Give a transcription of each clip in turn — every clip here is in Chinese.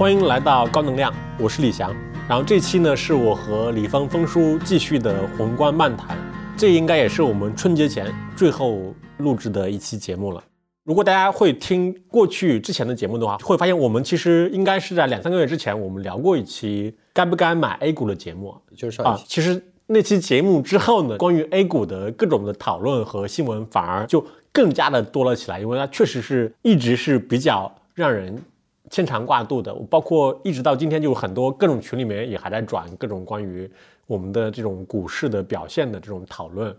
欢迎来到高能量，我是李翔。然后这期呢是我和李芳峰叔继续的宏观漫谈，这应该也是我们春节前最后录制的一期节目了。如果大家会听过去之前的节目的话，会发现我们其实应该是在两三个月之前，我们聊过一期该不该买 A 股的节目，就是上一期。其实那期节目之后呢，关于 A 股的各种的讨论和新闻反而就更加的多了起来，因为它确实是一直是比较让人。牵肠挂肚的，包括一直到今天，就很多各种群里面也还在转各种关于我们的这种股市的表现的这种讨论。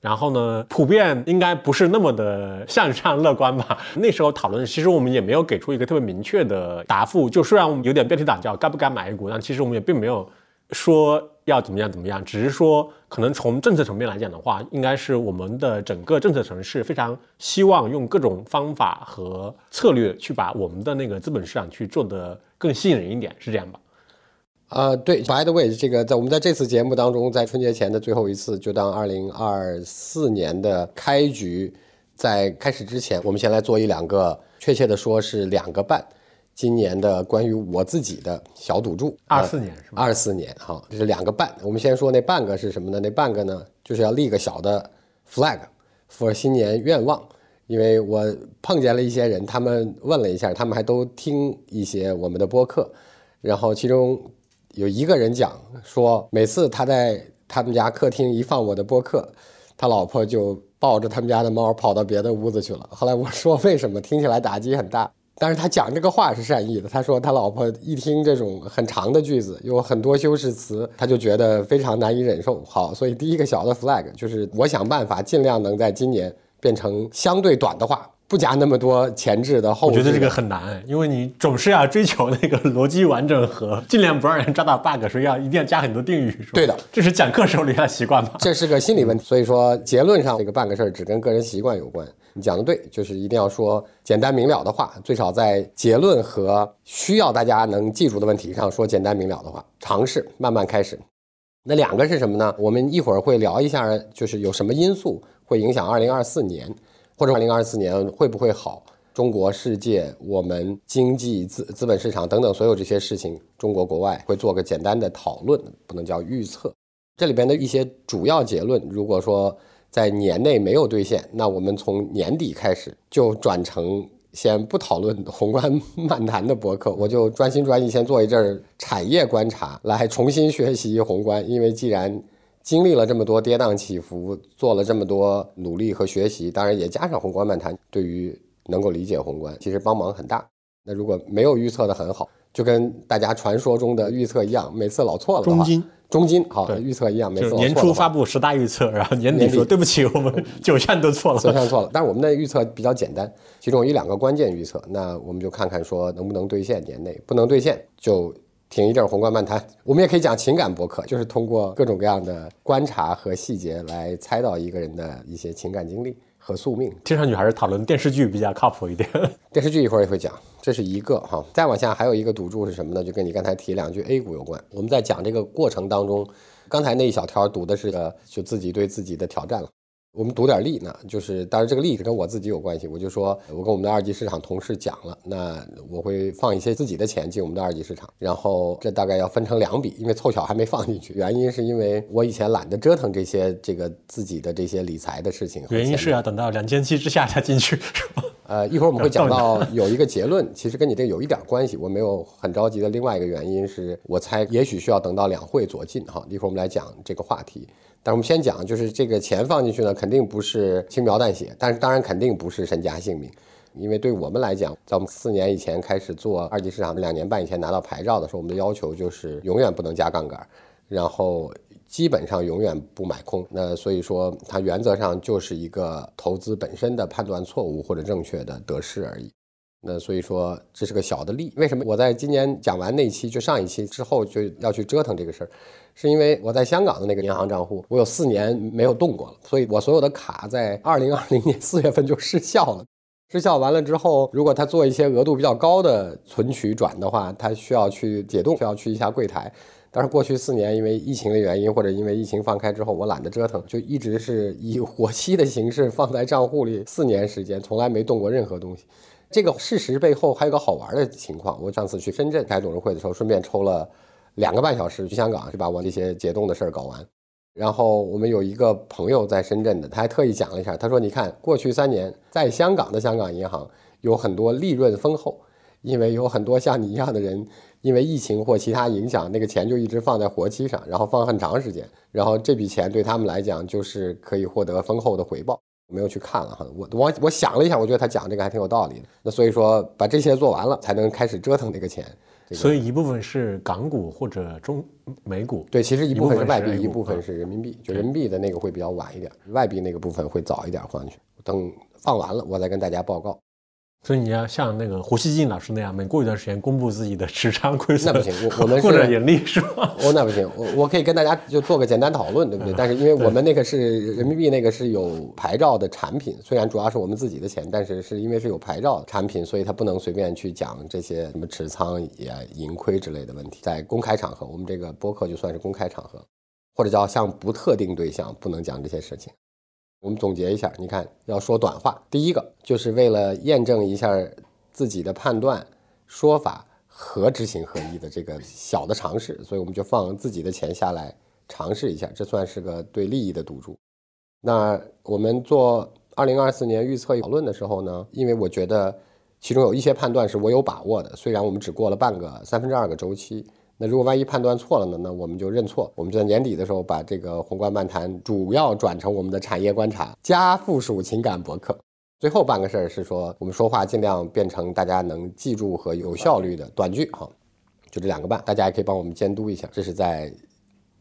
然后呢，普遍应该不是那么的 向上乐观吧？那时候讨论，其实我们也没有给出一个特别明确的答复。就虽然我们有点标题党叫该不该买 A 股，但其实我们也并没有说。要怎么样怎么样？只是说，可能从政策层面来讲的话，应该是我们的整个政策城市非常希望用各种方法和策略去把我们的那个资本市场去做得更吸引人一点，是这样吧？啊，对。By the way，这个在我们在这次节目当中，在春节前的最后一次，就当二零二四年的开局在开始之前，我们先来做一两个，确切的说是两个半。今年的关于我自己的小赌注，二四年是吧？二四年，哈，这是两个半。我们先说那半个是什么呢？那半个呢，就是要立个小的 flag，for 新年愿望。因为我碰见了一些人，他们问了一下，他们还都听一些我们的播客，然后其中有一个人讲说，每次他在他们家客厅一放我的播客，他老婆就抱着他们家的猫跑到别的屋子去了。后来我说为什么？听起来打击很大。但是他讲这个话是善意的。他说他老婆一听这种很长的句子，有很多修饰词，他就觉得非常难以忍受。好，所以第一个小的 flag 就是我想办法尽量能在今年变成相对短的话，不加那么多前置的后。我觉得这个很难，因为你总是要追求那个逻辑完整和尽量不让人抓到 bug，所以要一定要加很多定语。对的，这是讲课时候留下的习惯吧？这是个心理问题。所以说结论上这个半个事儿只跟个人习惯有关。你讲的对，就是一定要说简单明了的话，最少在结论和需要大家能记住的问题上说简单明了的话。尝试慢慢开始。那两个是什么呢？我们一会儿会聊一下，就是有什么因素会影响二零二四年，或者二零二四年会不会好？中国、世界、我们经济、资资本市场等等所有这些事情，中国国外会做个简单的讨论，不能叫预测。这里边的一些主要结论，如果说。在年内没有兑现，那我们从年底开始就转成先不讨论宏观漫谈的博客，我就专心专意先做一阵儿产业观察，来重新学习宏观。因为既然经历了这么多跌宕起伏，做了这么多努力和学习，当然也加上宏观漫谈，对于能够理解宏观，其实帮忙很大。那如果没有预测的很好，就跟大家传说中的预测一样，每次老错了中金。中金好，预测一样，没错。年初发布十大预测，然后年底说对不起，我们九项都错了，九项错了。但是我们的预测比较简单，其中有一两个关键预测，那我们就看看说能不能兑现。年内不能兑现，就停一阵宏观漫谈。我们也可以讲情感博客，就是通过各种各样的观察和细节来猜到一个人的一些情感经历。和宿命，听上去还是讨论电视剧比较靠谱一点。电视剧一会儿也会讲，这是一个哈。再往下还有一个赌注是什么呢？就跟你刚才提两句 A 股有关。我们在讲这个过程当中，刚才那一小条赌的是个就自己对自己的挑战了。我们赌点利呢，就是当然这个利跟我自己有关系。我就说，我跟我们的二级市场同事讲了，那我会放一些自己的钱进我们的二级市场，然后这大概要分成两笔，因为凑巧还没放进去。原因是因为我以前懒得折腾这些这个自己的这些理财的事情。原因是要等到两千七之下才进去，是吧？呃，一会儿我们会讲到有一个结论，其实跟你这个有一点关系。我没有很着急的另外一个原因是我猜也许需要等到两会左近哈。一会儿我们来讲这个话题。但是我们先讲，就是这个钱放进去呢，肯定不是轻描淡写，但是当然肯定不是身家性命，因为对我们来讲，在我们四年以前开始做二级市场，两年半以前拿到牌照的时候，我们的要求就是永远不能加杠杆，然后基本上永远不买空。那所以说，它原则上就是一个投资本身的判断错误或者正确的得失而已。那所以说这是个小的利。为什么我在今年讲完那期就上一期之后就要去折腾这个事儿？是因为我在香港的那个银行账户，我有四年没有动过了，所以我所有的卡在二零二零年四月份就失效了。失效完了之后，如果他做一些额度比较高的存取转的话，他需要去解冻，需要去一下柜台。但是过去四年因为疫情的原因，或者因为疫情放开之后，我懒得折腾，就一直是以 活期的形式放在账户里，四年时间从来没动过任何东西。这个事实背后还有个好玩的情况。我上次去深圳开董事会的时候，顺便抽了两个半小时去香港，是把我这些解冻的事儿搞完。然后我们有一个朋友在深圳的，他还特意讲了一下，他说：“你看，过去三年在香港的香港银行有很多利润丰厚，因为有很多像你一样的人，因为疫情或其他影响，那个钱就一直放在活期上，然后放很长时间，然后这笔钱对他们来讲就是可以获得丰厚的回报。”我没有去看了哈，我我我想了一下，我觉得他讲这个还挺有道理的。那所以说把这些做完了，才能开始折腾这个钱。所以一部分是港股或者中美股。对，其实一部分是外币，一部分是人民币。就人民币的那个会比较晚一点，外币那个部分会早一点放进去。等放完了，我再跟大家报告。所以你要像那个胡锡进老师那样，每过一段时间公布自己的持仓亏损，那不行。我我们 或者盈利是吧？哦，那不行。我我可以跟大家就做个简单讨论，对不对？但是因为我们那个是人民币，那个是有牌照的产品，虽然主要是我们自己的钱，但是是因为是有牌照产品，所以它不能随便去讲这些什么持仓也盈亏之类的问题。在公开场合，我们这个播客就算是公开场合，或者叫向不特定对象不能讲这些事情。我们总结一下，你看要说短话，第一个就是为了验证一下。自己的判断、说法和执行合一的这个小的尝试，所以我们就放自己的钱下来尝试一下，这算是个对利益的赌注。那我们做二零二四年预测讨论的时候呢，因为我觉得其中有一些判断是我有把握的，虽然我们只过了半个三分之二个周期，那如果万一判断错了呢，那我们就认错。我们就在年底的时候把这个宏观漫谈主要转成我们的产业观察加附属情感博客。最后半个事儿是说，我们说话尽量变成大家能记住和有效率的短句，哈，就这两个半，大家也可以帮我们监督一下。这是在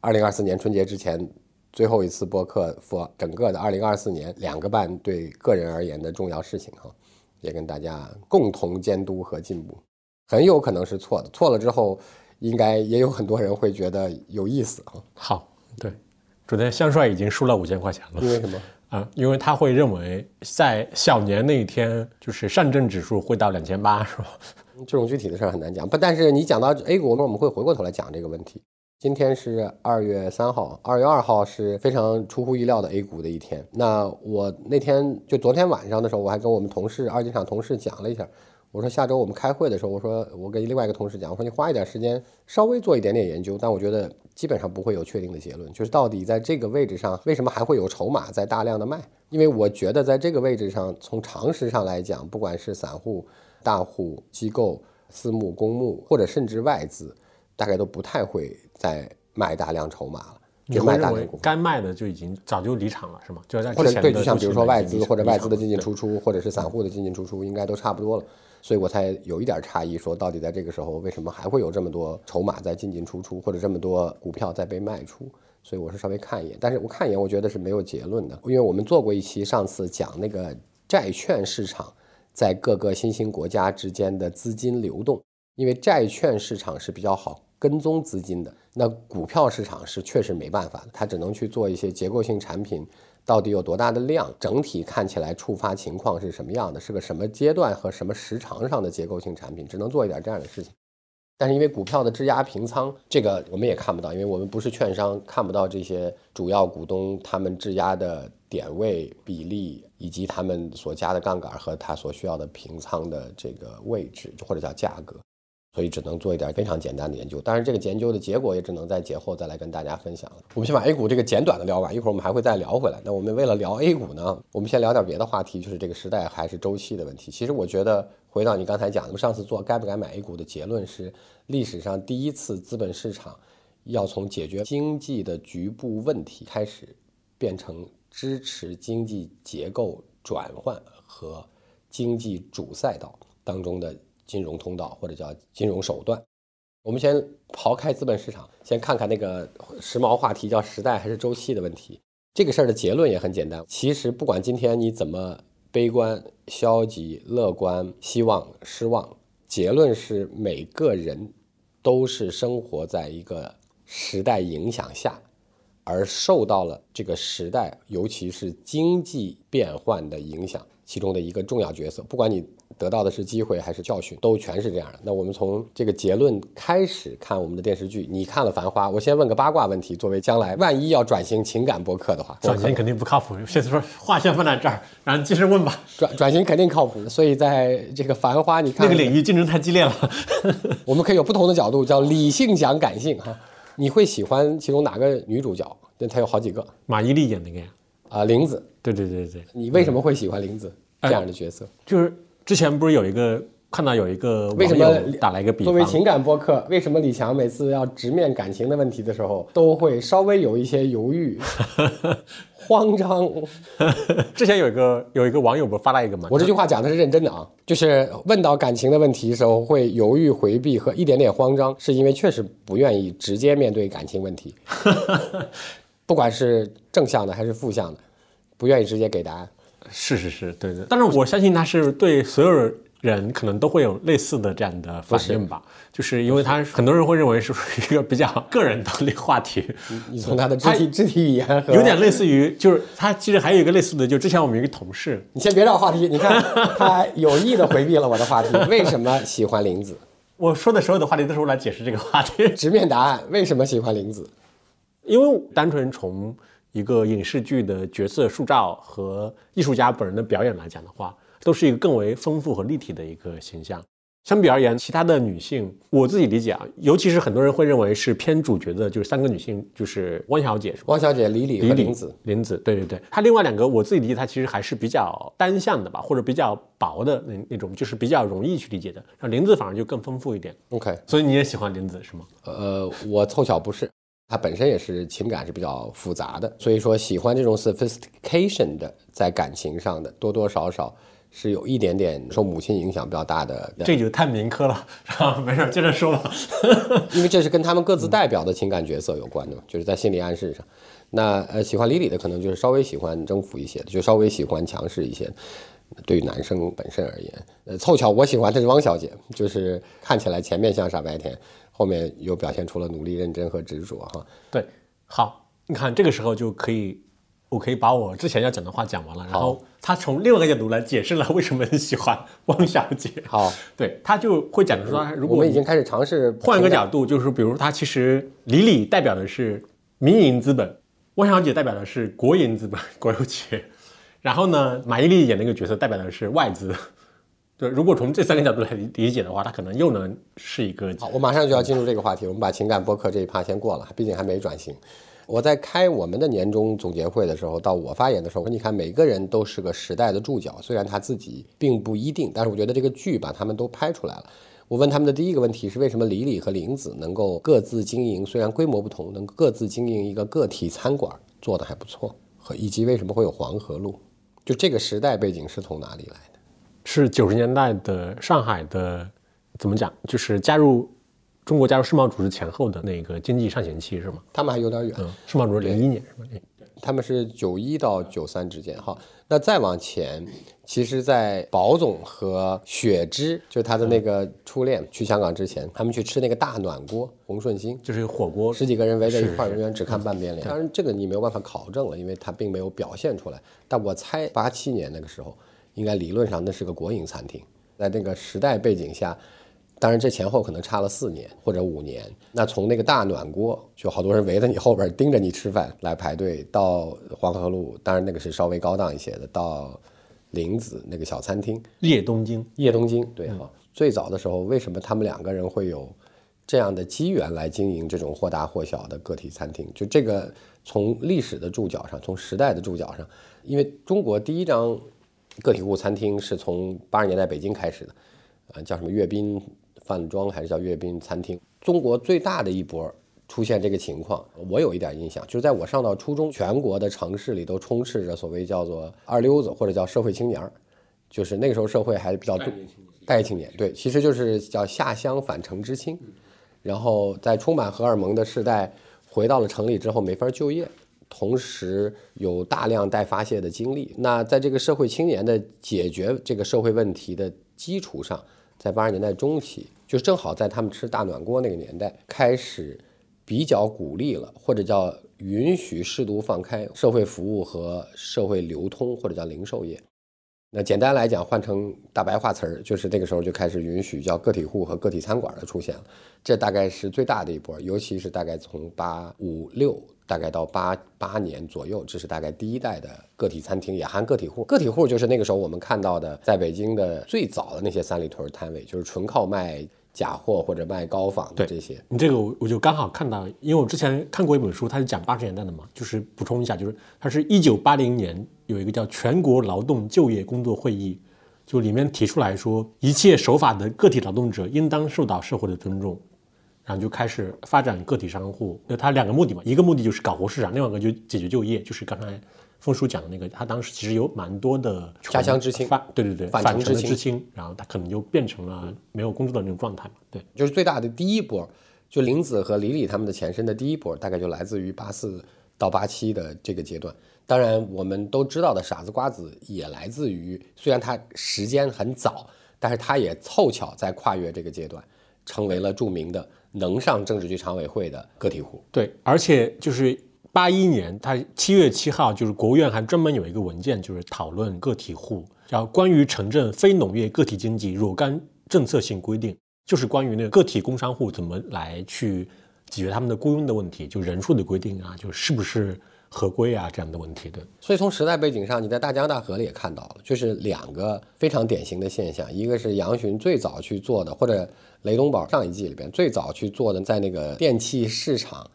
二零二四年春节之前最后一次播客，for 整个的二零二四年两个半对个人而言的重要事情，哈，也跟大家共同监督和进步。很有可能是错的，错了之后，应该也有很多人会觉得有意思，啊。好，对，昨天香帅已经输了五千块钱了，因为什么？啊，因为他会认为在小年那一天，就是上证指数会到两千八，是吧？这种具体的事儿很难讲。不，但是你讲到 A 股，我们会回过头来讲这个问题。今天是二月三号，二月二号是非常出乎意料的 A 股的一天。那我那天就昨天晚上的时候，我还跟我们同事二级厂同事讲了一下。我说下周我们开会的时候，我说我跟另外一个同事讲，我说你花一点时间稍微做一点点研究，但我觉得基本上不会有确定的结论，就是到底在这个位置上为什么还会有筹码在大量的卖？因为我觉得在这个位置上，从常识上来讲，不管是散户、大户、机构、私募、公募，或者甚至外资，大概都不太会再卖大量筹码了。你会认为该卖的就已经早就离场了，是吗？就或者对，就像比如说外资或者外资的进进出出，或者是散户的进进出出，应该都差不多了。所以我才有一点诧异，说到底在这个时候为什么还会有这么多筹码在进进出出，或者这么多股票在被卖出？所以我是稍微看一眼，但是我看一眼，我觉得是没有结论的，因为我们做过一期，上次讲那个债券市场在各个新兴国家之间的资金流动，因为债券市场是比较好。跟踪资金的那股票市场是确实没办法的，它只能去做一些结构性产品，到底有多大的量，整体看起来触发情况是什么样的，是个什么阶段和什么时长上的结构性产品，只能做一点这样的事情。但是因为股票的质押平仓，这个我们也看不到，因为我们不是券商，看不到这些主要股东他们质押的点位比例，以及他们所加的杠杆和他所需要的平仓的这个位置或者叫价格。所以只能做一点非常简单的研究，当然这个研究的结果也只能在节后再来跟大家分享了。我们先把 A 股这个简短的聊完，一会儿我们还会再聊回来。那我们为了聊 A 股呢，我们先聊点别的话题，就是这个时代还是周期的问题。其实我觉得回到你刚才讲的，上次做该不该买 A 股的结论是，历史上第一次资本市场要从解决经济的局部问题开始，变成支持经济结构转换和经济主赛道当中的。金融通道或者叫金融手段，我们先刨开资本市场，先看看那个时髦话题叫时代还是周期的问题。这个事儿的结论也很简单，其实不管今天你怎么悲观、消极、乐观、希望、失望，结论是每个人都是生活在一个时代影响下，而受到了这个时代，尤其是经济变换的影响。其中的一个重要角色，不管你得到的是机会还是教训，都全是这样的。那我们从这个结论开始看我们的电视剧，你看了《繁花》，我先问个八卦问题，作为将来万一要转型情感博客的话，转型肯定不靠谱。先说话先放在这儿，然后继续问吧。转转型肯定靠谱，所以在这个《繁花》，你看那个领域竞争太激烈了。我们可以有不同的角度，叫理性讲感性哈。你会喜欢其中哪个女主角？那她有好几个。马伊琍演那个呀？啊，玲子。对对对对。你为什么会喜欢玲子这样的角色？就是之前不是有一个看到有一个为什么打了一个比方？作为情感播客，为什么李强每次要直面感情的问题的时候，都会稍微有一些犹豫？慌张。之前有一个有一个网友不发了一个吗？我这句话讲的是认真的啊，就是问到感情的问题的时候会犹豫回避和一点点慌张，是因为确实不愿意直接面对感情问题，不管是正向的还是负向的，不愿意直接给答案。是是是，对对。但是我相信他是对所有人可能都会有类似的这样的反应吧。就是因为他很多人会认为是一个比较个人的话题，你从他的肢体肢体语言有点类似于，就是他其实还有一个类似的，就之前我们一个同事，你先别绕话题，你看 他有意的回避了我的话题，为什么喜欢林子？我说的所有的话题都是我来解释这个话题，直面答案，为什么喜欢林子？因为单纯从一个影视剧的角色塑造和艺术家本人的表演来讲的话，都是一个更为丰富和立体的一个形象。相比而言，其他的女性，我自己理解啊，尤其是很多人会认为是偏主角的，就是三个女性，就是汪小姐、汪小姐、李李和林子、林子。对对对，她另外两个，我自己理解，她其实还是比较单向的吧，或者比较薄的那那种，就是比较容易去理解的。然后林子反而就更丰富一点。OK，所以你也喜欢林子是吗？呃，我凑巧不是，她本身也是情感是比较复杂的，所以说喜欢这种 sophistication 的，在感情上的多多少少。是有一点点受母亲影响比较大的，这就太民科了，没事，接着说吧。因为这是跟他们各自代表的情感角色有关的，就是在心理暗示上。那呃，喜欢李李的可能就是稍微喜欢征服一些的，就稍微喜欢强势一些。对于男生本身而言，呃，凑巧我喜欢的是汪小姐，就是看起来前面像傻白甜，后面又表现出了努力、认真和执着哈。对，好，你看这个时候就可以。我可以把我之前要讲的话讲完了，然后他从另外一个角度来解释了为什么你喜欢汪小姐。好，对他就会讲的说，如果我们已经开始尝试换一个角度，就是比如他其实李李代表的是民营资本，汪小姐代表的是国营资本国有企业，然后呢，马伊琍演那个角色代表的是外资。对，如果从这三个角度来理解的话，他可能又能是一个。好，我马上就要进入这个话题，我们把情感播客这一趴先过了，毕竟还没转型。我在开我们的年终总结会的时候，到我发言的时候，你看每个人都是个时代的注脚，虽然他自己并不一定，但是我觉得这个剧把他们都拍出来了。我问他们的第一个问题是：为什么李李和林子能够各自经营，虽然规模不同，能各自经营一个个体餐馆，做的还不错，和以及为什么会有黄河路？就这个时代背景是从哪里来？是九十年代的上海的，怎么讲？就是加入。中国加入世贸组织前后的那个经济上行期是吗？他们还有点远。世贸组织零一年是吧？他们是九一到九三之间。哈，那再往前，其实，在宝总和雪芝，就他的那个初恋去香港之前，他们去吃那个大暖锅，洪顺兴，就是火锅，十几个人围在一块儿，永远只看半边脸。当然，这个你没有办法考证了，因为他并没有表现出来。但我猜，八七年那个时候，应该理论上那是个国营餐厅，在那个时代背景下。当然，这前后可能差了四年或者五年。那从那个大暖锅，就好多人围在你后边盯着你吃饭来排队，到黄河路，当然那个是稍微高档一些的，到林子那个小餐厅，叶东京，叶东京，对哈。最早的时候，为什么他们两个人会有这样的机缘来经营这种或大或小的个体餐厅？就这个从历史的注脚上，从时代的注脚上，因为中国第一张个体户餐厅是从八十年代北京开始的，呃，叫什么阅兵。饭庄还是叫阅兵餐厅？中国最大的一波出现这个情况，我有一点印象，就是在我上到初中，全国的城市里都充斥着所谓叫做二流子或者叫社会青年儿，就是那个时候社会还是比较待业青年，对，其实就是叫下乡返城知青，然后在充满荷尔蒙的时代回到了城里之后没法就业，同时有大量待发泄的精力。那在这个社会青年的解决这个社会问题的基础上，在八十年代中期。就正好在他们吃大暖锅那个年代，开始比较鼓励了，或者叫允许适度放开社会服务和社会流通，或者叫零售业。那简单来讲，换成大白话词儿，就是那个时候就开始允许叫个体户和个体餐馆的出现了。这大概是最大的一波，尤其是大概从八五六大概到八八年左右，这是大概第一代的个体餐厅，也含个体户。个体户就是那个时候我们看到的，在北京的最早的那些三里屯摊位，就是纯靠卖假货或者卖高仿的这些。你这个我我就刚好看到，因为我之前看过一本书，它是讲八十年代的嘛，就是补充一下，就是它是一九八零年有一个叫全国劳动就业工作会议，就里面提出来说，一切守法的个体劳动者应当受到社会的尊重，然后就开始发展个体商户。那他两个目的嘛，一个目的就是搞活市场，另外一个就解决就业，就是刚才峰叔讲的那个，他当时其实有蛮多的家乡知青反对对对，返返城的知青知青，然后他可能就变成了没有工作的那种状态嘛，对。就是最大的第一波，就林子和李李他们的前身的第一波，大概就来自于八四到八七的这个阶段。当然，我们都知道的傻子瓜子也来自于，虽然他时间很早，但是他也凑巧在跨越这个阶段，成为了著名的能上政治局常委会的个体户。对，而且就是八一年，他七月七号，就是国务院还专门有一个文件，就是讨论个体户，叫《关于城镇非农业个体经济若干政策性规定》，就是关于那个个体工商户怎么来去解决他们的雇佣的问题，就人数的规定啊，就是不是合规啊这样的问题的。所以从时代背景上，你在大江大河里也看到了，就是两个非常典型的现象，一个是杨巡最早去做的，或者雷东宝上一季里边最早去做的，在那个电器市场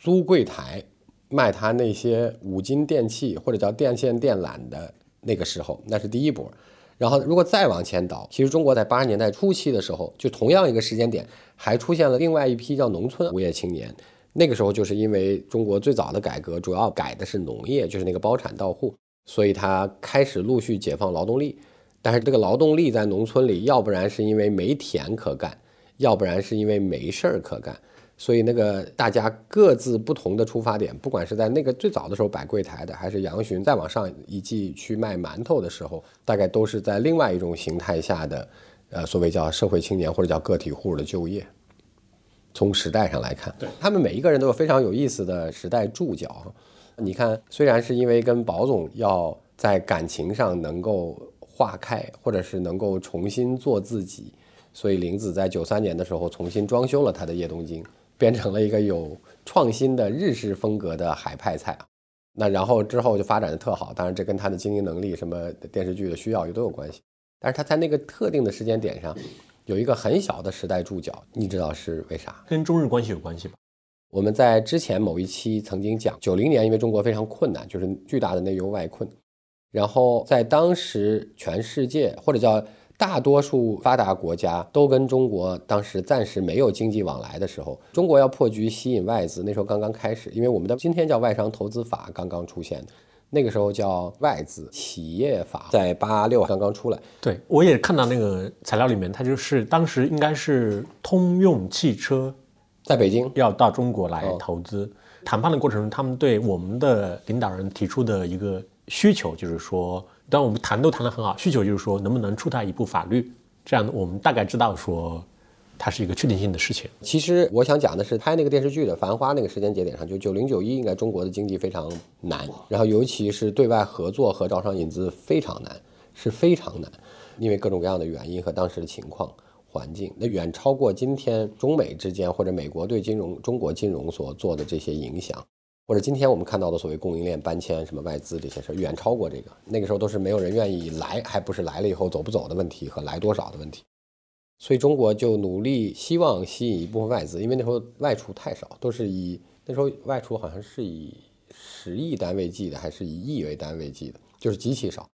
租柜台卖他那些五金电器或者叫电线电缆的那个时候，那是第一波。然后如果再往前倒，其实中国在八十年代初期的时候，就同样一个时间点，还出现了另外一批叫农村无业青年。那个时候就是因为中国最早的改革主要改的是农业，就是那个包产到户，所以他开始陆续解放劳动力。但是这个劳动力在农村里，要不然是因为没田可干，要不然是因为没事儿可干。所以那个大家各自不同的出发点，不管是在那个最早的时候摆柜台的，还是杨巡再往上一季去卖馒头的时候，大概都是在另外一种形态下的，呃，所谓叫社会青年或者叫个体户的就业。从时代上来看，对他们每一个人都有非常有意思的时代注脚。你看，虽然是因为跟宝总要在感情上能够化开，或者是能够重新做自己，所以林子在九三年的时候重新装修了他的叶东京，变成了一个有创新的日式风格的海派菜啊。那然后之后就发展的特好，当然这跟他的经营能力、什么电视剧的需要也都有关系。但是他在那个特定的时间点上，有一个很小的时代注脚，你知道是为啥？跟中日关系有关系吧？我们在之前某一期曾经讲，九零年因为中国非常困难，就是巨大的内忧外困，然后在当时全世界或者叫大多数发达国家都跟中国当时暂时没有经济往来的时候，中国要破局吸引外资，那时候刚刚开始，因为我们的今天叫外商投资法刚刚出现，那个时候叫外资企业法，在八六刚刚出来，对，我也看到那个材料里面，它就是当时应该是通用汽车在北京要到中国来投资。谈判的过程中，他们对我们的领导人提出的一个需求就是说，当然我们谈都谈得很好，需求就是说能不能出台一部法律，这样我们大概知道说它是一个确定性的事情。其实我想讲的是，拍那个电视剧的《繁花》那个时间节点上，就九零九一，应该中国的经济非常难，然后尤其是对外合作和招商引资非常难，是非常难，因为各种各样的原因和当时的情况环境，那远超过今天中美之间或者美国对金融中国金融所做的这些影响，或者今天我们看到的所谓供应链搬迁、什么外资这些事儿，远超过这个。那个时候都是没有人愿意来，还不是来了以后走不走的问题和来多少的问题。所以中国就努力希望吸引一部分外资，因为那时候外出太少，都是以那时候外出好像是以十亿单位计的，还是以亿为单位计的，就是极其少。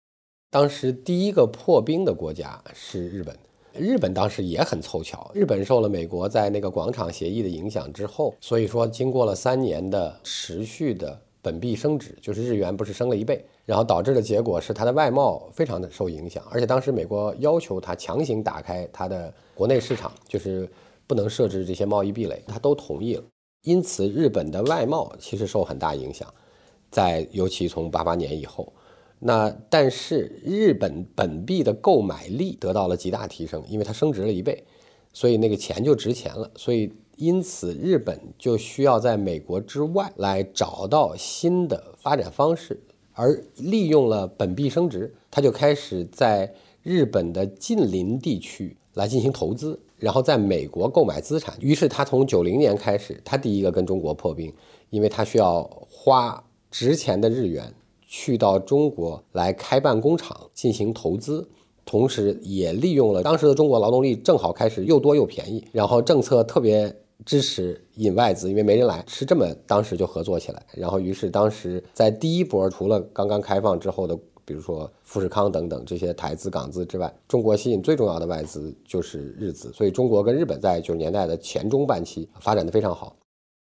当时第一个破冰的国家是日本，日本当时也很凑巧，日本受了美国在那个广场协议的影响之后，所以说经过了三年的持续的本币升值，就是日元不是升了一倍，然后导致的结果是它的外贸非常的受影响，而且当时美国要求它强行打开它的国内市场，就是不能设置这些贸易壁垒，它都同意了，因此日本的外贸其实受很大影响，在尤其从八八年以后。那但是日本本币的购买力得到了极大提升，因为它升值了一倍，所以那个钱就值钱了。所以因此日本就需要在美国之外来找到新的发展方式，而利用了本币升值，他就开始在日本的近邻地区来进行投资，然后在美国购买资产。于是他从九零年开始，他第一个跟中国破冰，因为他需要花值钱的日元去到中国来开办工厂进行投资，同时也利用了当时的中国劳动力正好开始又多又便宜，然后政策特别。支持引外资，因为没人来，是这么当时就合作起来。然后，于是当时在第一波，除了刚刚开放之后的，比如说富士康等等这些台资、港资之外，中国吸引最重要的外资就是日资。所以，中国跟日本在九十年代的前中半期发展的非常好。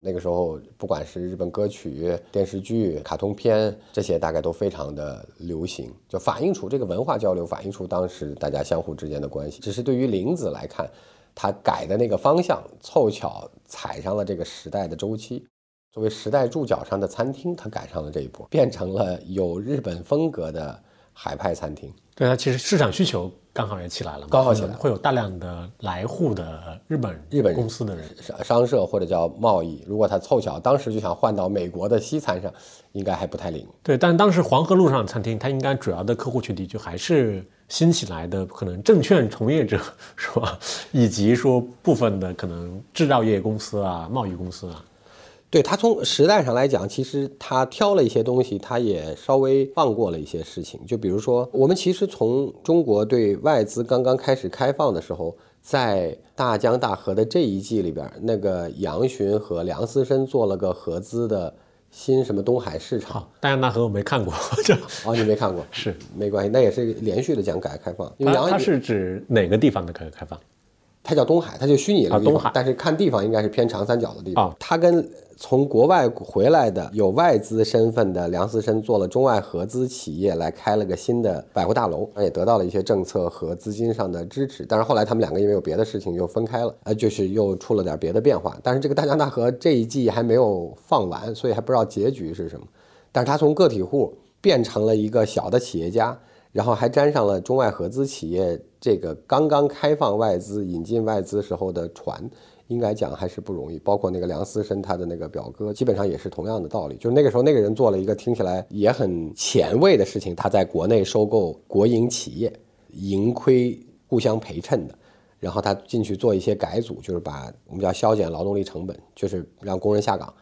那个时候，不管是日本歌曲、电视剧、卡通片这些，大概都非常的流行，就反映出这个文化交流，反映出当时大家相互之间的关系。只是对于林子来看。他改的那个方向，凑巧踩上了这个时代的周期。作为时代注脚上的餐厅，他赶上了这一波，变成了有日本风格的海派餐厅。对它其实市场需求刚好也起来了，刚好起来，会有大量的来沪的日本日本公司的人商商社或者叫贸易。如果他凑巧当时就想换到美国的西餐上，应该还不太灵。对，但当时黄河路上餐厅，它应该主要的客户群体就还是。新起来的可能证券从业者 是吧，以及说部分的可能制造业公司啊、贸易公司啊，对他从时代上来讲，其实他挑了一些东西，他也稍微放过了一些事情。就比如说，我们其实从中国对外资刚刚开始开放的时候，在大江大河的这一季里边，那个杨巡和梁思申做了个合资的。新什么东海市场？大江大河我没看过，哦，你没看过，是没关系，那也是连续的讲改革开放。因为它是指哪个地方的改革开放？它叫东海，它就虚拟了东海，但是看地方应该是偏长三角的地方。它跟从国外回来的有外资身份的梁思申做了中外合资企业，来开了个新的百货大楼，也得到了一些政策和资金上的支持。但是后来他们两个因为有别的事情又分开了，呃，就是又出了点别的变化。但是这个大江大河这一季还没有放完，所以还不知道结局是什么。但是他从个体户变成了一个小的企业家。然后还沾上了中外合资企业这个刚刚开放外资、引进外资时候的船，应该讲还是不容易。包括那个梁思申他的那个表哥，基本上也是同样的道理。就是那个时候那个人做了一个听起来也很前卫的事情，他在国内收购国营企业，盈亏互相陪衬的。然后他进去做一些改组，就是把我们叫削减劳动力成本，就是让工人下岗。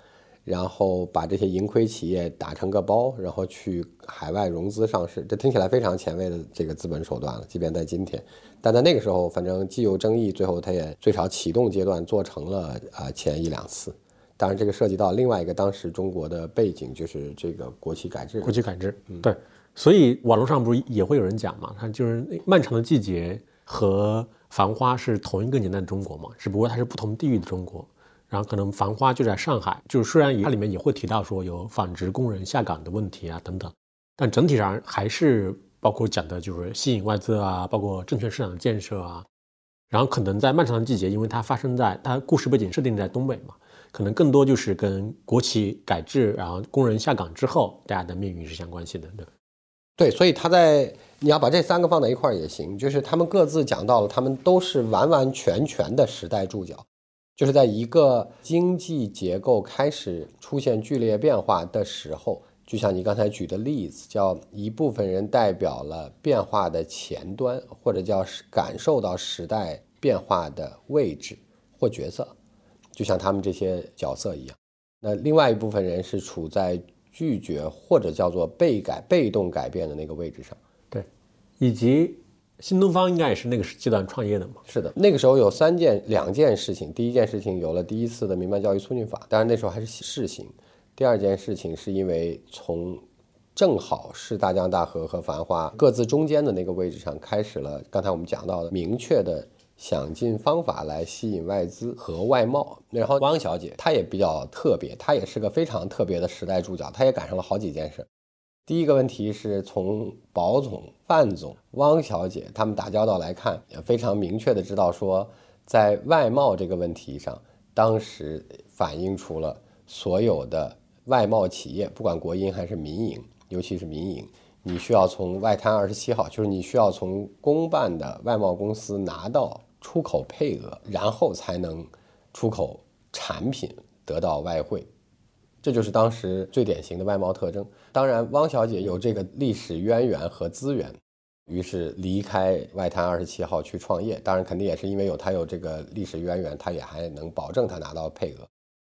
然后把这些盈亏企业打成个包，然后去海外融资上市，这听起来非常前卫的这个资本手段了。即便在今天，但在那个时候，反正既有争议，最后它也最少启动阶段做成了啊前一两次。当然，这个涉及到另外一个当时中国的背景，就是这个国企改制。国企改制，对。所以网络上不是也会有人讲嘛？他就是《漫长的季节》和《繁花》是同一个年代的中国嘛？只不过它是不同地域的中国。然后可能《繁花》就在上海，就是虽然它里面也会提到说有纺织工人下岗的问题啊等等，但整体上还是包括讲的就是吸引外资啊，包括证券市场的建设啊。然后可能在漫长的季节，因为它发生在它故事背景设定在东北嘛，可能更多就是跟国企改制，然后工人下岗之后大家的命运是相关系的，对对，所以他在你要把这三个放在一块儿也行，就是他们各自讲到了，他们都是完完全全的时代注脚。就是在一个经济结构开始出现剧烈变化的时候，就像你刚才举的例子，叫一部分人代表了变化的前端，或者叫感受到时代变化的位置或角色，就像他们这些角色一样。那另外一部分人是处在拒绝或者叫做被改、被动改变的那个位置上。对，以及。新东方应该也是那个阶段创业的嘛？是的，那个时候有三件、两件事情。第一件事情有了第一次的民办教育促进法，当然那时候还是试行。第二件事情是因为从正好是大江大河和繁花各自中间的那个位置上，开始了刚才我们讲到的明确的想尽方法来吸引外资和外贸。然后汪小姐她也比较特别，她也是个非常特别的时代主角，她也赶上了好几件事。第一个问题是从保总、范总、汪小姐他们打交道来看，也非常明确的知道说，在外贸这个问题上，当时反映出了所有的外贸企业，不管国营还是民营，尤其是民营，你需要从外滩二十七号，就是你需要从公办的外贸公司拿到出口配额，然后才能出口产品得到外汇。这就是当时最典型的外贸特征。当然，汪小姐有这个历史渊源和资源，于是离开外滩二十七号去创业。当然，肯定也是因为有她有这个历史渊源，她也还能保证她拿到配额。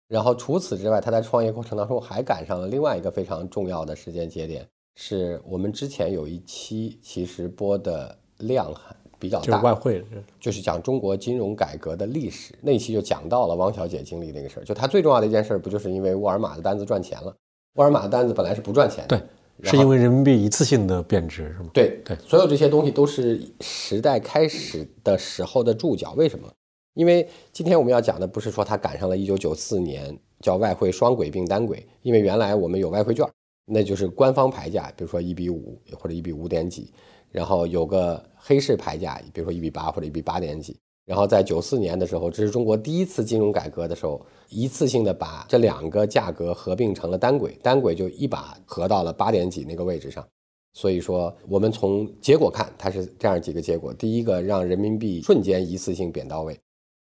然后除此之外，他在创业过程当中还赶上了另外一个非常重要的时间节点，是我们之前有一期其实播的量比较大，外汇，就是讲中国金融改革的历史。那期就讲到了汪小姐经历那个事儿，就她最重要的一件事，不就是因为沃尔玛的单子赚钱了？沃尔玛的单子本来是不赚钱的，对，是因为人民币一次性的贬值，是吗？对对，所有这些东西都是时代开始的时候的注脚。为什么？因为今天我们要讲的不是说它赶上了一九九四年叫外汇双轨并单轨，因为原来我们有外汇券，那就是官方牌价，比如说一比五或者一比五点几，然后有个黑市牌价，比如说一比八或者一比八点几。然后在九四年的时候，这是中国第一次金融改革的时候，一次性的把这两个价格合并成了单轨，单轨就一把合到了八点几那个位置上。所以说，我们从结果看，它是这样几个结果：第一个，让人民币瞬间一次性贬到位。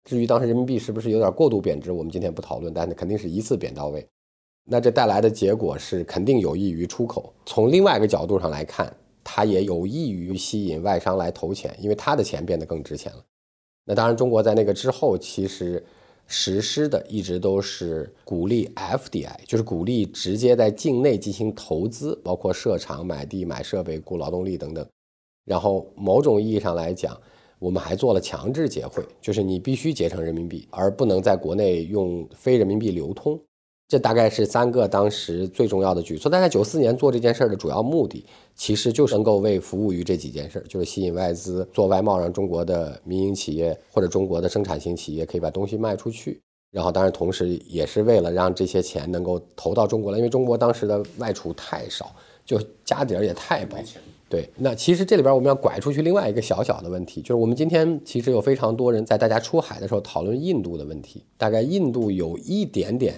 至于当时人民币是不是有点过度贬值，我们今天不讨论，但是肯定是一次贬到位。那这带来的结果是肯定有益于出口。从另外一个角度上来看，它也有益于吸引外商来投钱，因为他的钱变得更值钱了。那当然，中国在那个之后其实实施的一直都是鼓励 FDI，就是鼓励直接在境内进行投资，包括设厂、买地、买设备、雇劳动力等等。然后某种意义上来讲，我们还做了强制结汇，就是你必须结成人民币，而不能在国内用非人民币流通。这大概是三个当时最重要的举措。但在九四年做这件事儿的主要目的，其实就是能够为服务于这几件事儿，就是吸引外资做外贸，让中国的民营企业或者中国的生产型企业可以把东西卖出去。然后，当然同时也是为了让这些钱能够投到中国来，因为中国当时的外储太少，就家底儿也太薄。对，那其实这里边我们要拐出去另外一个小小的问题，就是我们今天其实有非常多人在大家出海的时候讨论印度的问题，大概印度有一点点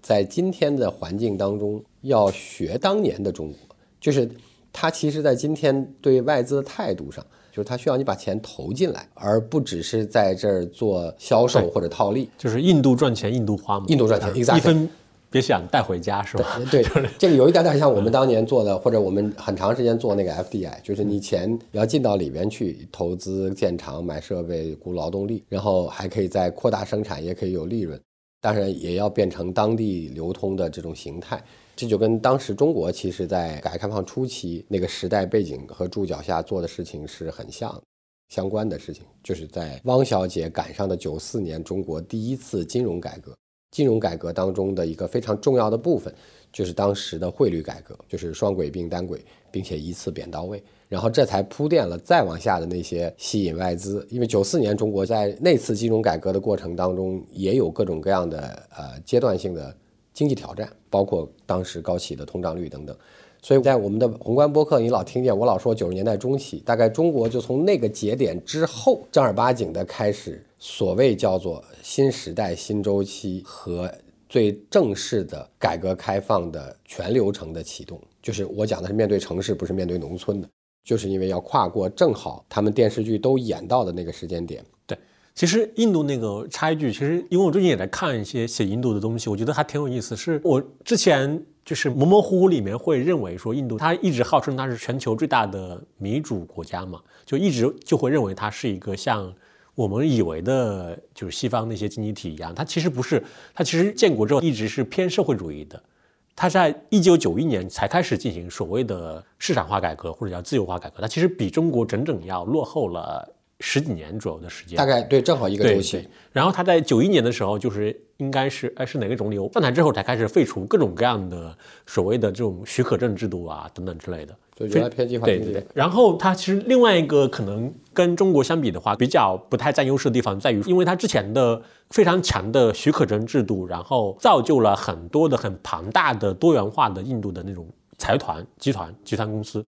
在今天的环境当中要学当年的中国，就是他其实在今天对外资的态度上，就是他需要你把钱投进来，而不只是在这儿做销售或者套利，就是印度赚钱印度花嘛，印度赚钱一分。别想带回家是吧？对，这个有一点点像我们当年做的，或者我们很长时间做那个 FDI，就是你钱要进到里边去投资建厂、买设备、雇劳动力，然后还可以再扩大生产，也可以有利润，当然也要变成当地流通的这种形态。这就跟当时中国其实在改革开放初期那个时代背景和注脚下做的事情是很像相关的事情，就是在汪小姐赶上的九四年中国第一次金融改革。金融改革当中的一个非常重要的部分，就是当时的汇率改革，就是双轨并单轨，并且一次贬到位，然后这才铺垫了再往下的那些吸引外资。因为九四年中国在那次金融改革的过程当中，也有各种各样的呃阶段性的经济挑战，包括当时高企的通胀率等等。所以在我们的宏观播客，你老听见我老说九十年代中期，大概中国就从那个节点之后正儿八经的开始。所谓叫做新时代新周期和最正式的改革开放的全流程的启动，就是我讲的是面对城市，不是面对农村的，就是因为要跨过正好他们电视剧都演到的那个时间点。对，其实印度那个插一句，其实因为我最近也在看一些写印度的东西，我觉得还挺有意思。是我之前就是模模糊糊里面会认为说印度，它一直号称它是全球最大的民主国家嘛，就一直就会认为它是一个像。我们以为的就是西方那些经济体一样，它其实不是，它其实建国之后一直是偏社会主义的，它在一九九一年才开始进行所谓的市场化改革或者叫自由化改革，它其实比中国整整要落后了十几年左右的时间，大概对，正好一个周期。然后他在九一年的时候，就是应该是哎是哪个肿瘤上台之后才开始废除各种各样的所谓的这种许可证制度啊等等之类的。就原来偏计划经济，然后它其实另外一个可能跟中国相比的话，比较不太占优势的地方在于，因为它之前的非常强的许可证制度，然后造就了很多的很庞大的多元化的印度的那种财团、集团、集团公司。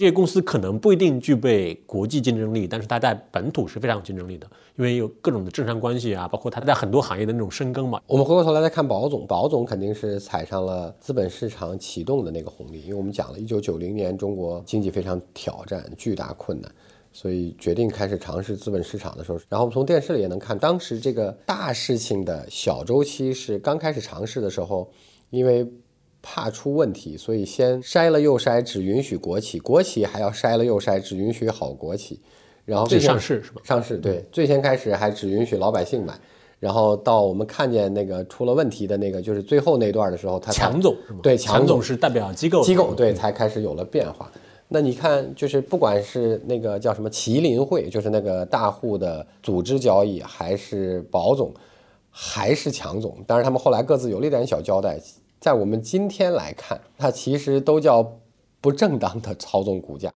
这些公司可能不一定具备国际竞争力，但是它在本土是非常有竞争力的，因为有各种的政商关系啊，包括它在很多行业的那种深耕嘛。我们回过头来再看宝总，宝总肯定是踩上了资本市场启动的那个红利，因为我们讲了一九九零年中国经济非常挑战，巨大困难，所以决定开始尝试资本市场的时候，然后我们从电视里也能看，当时这个大事情的小周期是刚开始尝试的时候，因为。怕出问题，所以先筛了又筛，只允许国企，国企还要筛了又筛，只允许好国企，然后最上市是吧？上市对，最先开始还只允许老百姓买，然后到我们看见那个出了问题的那个，就是最后那段的时候，他强总是吗？对，强总是代表机构，机构对才开始有了变化。那你看，就是不管是那个叫什么麒麟会，就是那个大户的组织交易，还是保总，还是强总，当然他们后来各自有了一点小交代。在我们今天来看，它其实都叫不正当的操纵股价。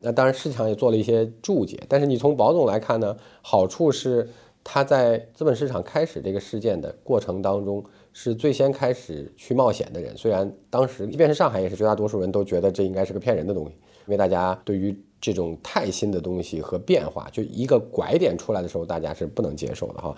那当然市场也做了一些注解，但是你从保总来看呢，好处是他在资本市场开始这个事件的过程当中。是最先开始去冒险的人，虽然当时即便是上海，也是绝大多数人都觉得这应该是个骗人的东西，因为大家对于这种太新的东西和变化，就一个拐点出来的时候，大家是不能接受的哈。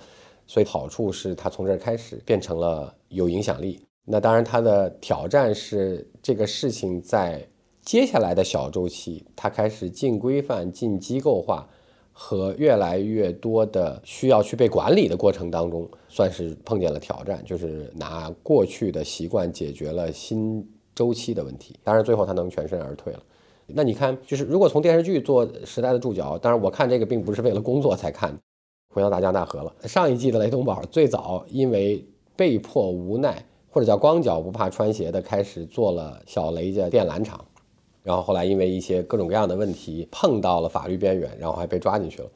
所以好处是他从这儿开始变成了有影响力。那当然，他的挑战是这个事情在接下来的小周期，他开始进规范、进机构化。和越来越多的需要去被管理的过程当中，算是碰见了挑战，就是拿过去的习惯解决了新周期的问题。当然，最后他能全身而退了。那你看，就是如果从电视剧做时代的注脚，当然我看这个并不是为了工作才看。回到大江大河了，上一季的雷东宝最早因为被迫无奈，或者叫光脚不怕穿鞋的，开始做了小雷家电缆厂。然后后来因为一些各种各样的问题碰到了法律边缘，然后还被抓进去了，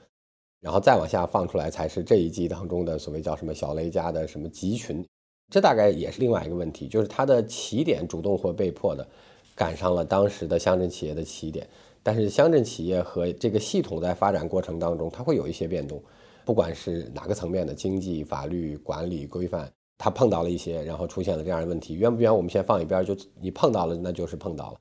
然后再往下放出来才是这一季当中的所谓叫什么小雷家的什么集群，这大概也是另外一个问题，就是它的起点主动或被迫的赶上了当时的乡镇企业的起点，但是乡镇企业和这个系统在发展过程当中，它会有一些变动，不管是哪个层面的经济、法律、管理规范，他碰到了一些，然后出现了这样的问题，冤不冤我们先放一边，就你碰到了那就是碰到了。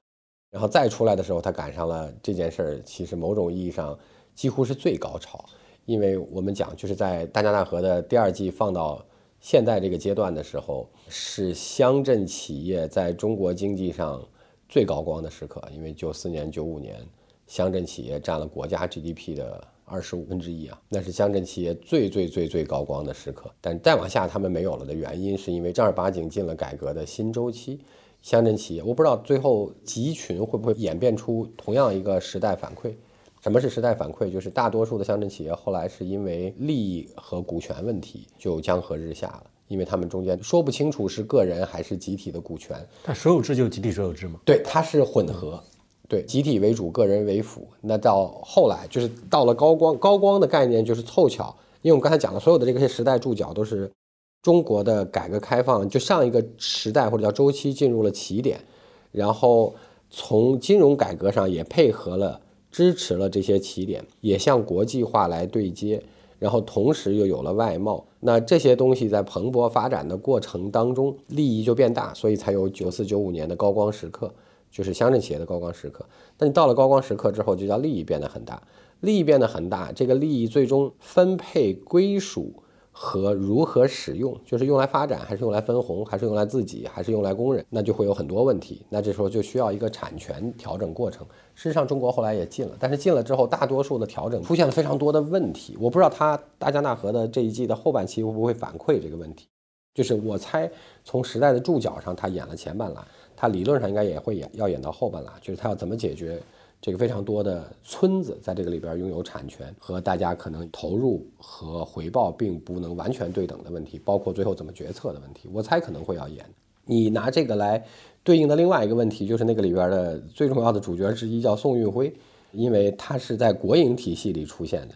然后再出来的时候，他赶上了这件事儿，其实某种意义上几乎是最高潮，因为我们讲就是在大江大河的第二季放到现在这个阶段的时候，是乡镇企业在中国经济上最高光的时刻，因为九四年、九五年，乡镇企业占了国家 GDP 的二十五分之一啊，那是乡镇企业最最最最高光的时刻。但再往下他们没有了的原因，是因为正儿八经进了改革的新周期。乡镇企业，我不知道最后集群会不会演变出同样一个时代反馈。什么是时代反馈？就是大多数的乡镇企业后来是因为利益和股权问题就江河日下了，因为他们中间说不清楚是个人还是集体的股权。它所有制就是集体所有制吗？对，它是混合，对，集体为主，个人为辅。那到后来就是到了高光，高光的概念就是凑巧，因为我们刚才讲的所有的这些时代注脚都是。中国的改革开放就上一个时代或者叫周期进入了起点，然后从金融改革上也配合了支持了这些起点，也向国际化来对接，然后同时又有了外贸，那这些东西在蓬勃发展的过程当中，利益就变大，所以才有九四九五年的高光时刻，就是乡镇企业的高光时刻。但你到了高光时刻之后，就叫利益变得很大，利益变得很大，这个利益最终分配归属。和如何使用，就是用来发展，还是用来分红，还是用来自己，还是用来工人，那就会有很多问题。那这时候就需要一个产权调整过程。事实上，中国后来也进了，但是进了之后，大多数的调整出现了非常多的问题。我不知道他大江大河的这一季的后半期会不会反馈这个问题。就是我猜，从时代的注脚上，他演了前半拉，他理论上应该也会演，要演到后半拉，就是他要怎么解决。这个非常多的村子在这个里边拥有产权，和大家可能投入和回报并不能完全对等的问题，包括最后怎么决策的问题，我猜可能会要演。你拿这个来对应的另外一个问题，就是那个里边的最重要的主角之一叫宋运辉，因为他是在国营体系里出现的，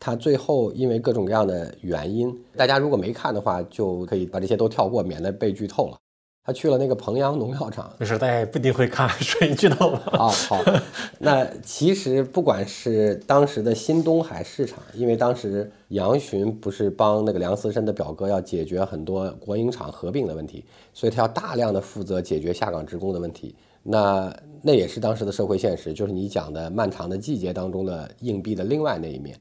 他最后因为各种各样的原因，大家如果没看的话，就可以把这些都跳过，免得被剧透了。他去了那个彭阳农药厂，没事，大家也不一定会看，所以知道吧？啊，好。那其实不管是当时的新东海市场，因为当时杨巡不是帮那个梁思申的表哥要解决很多国营厂合并的问题，所以他要大量的负责解决下岗职工的问题。那那也是当时的社会现实，就是你讲的漫长的季节当中的硬币的另外那一面。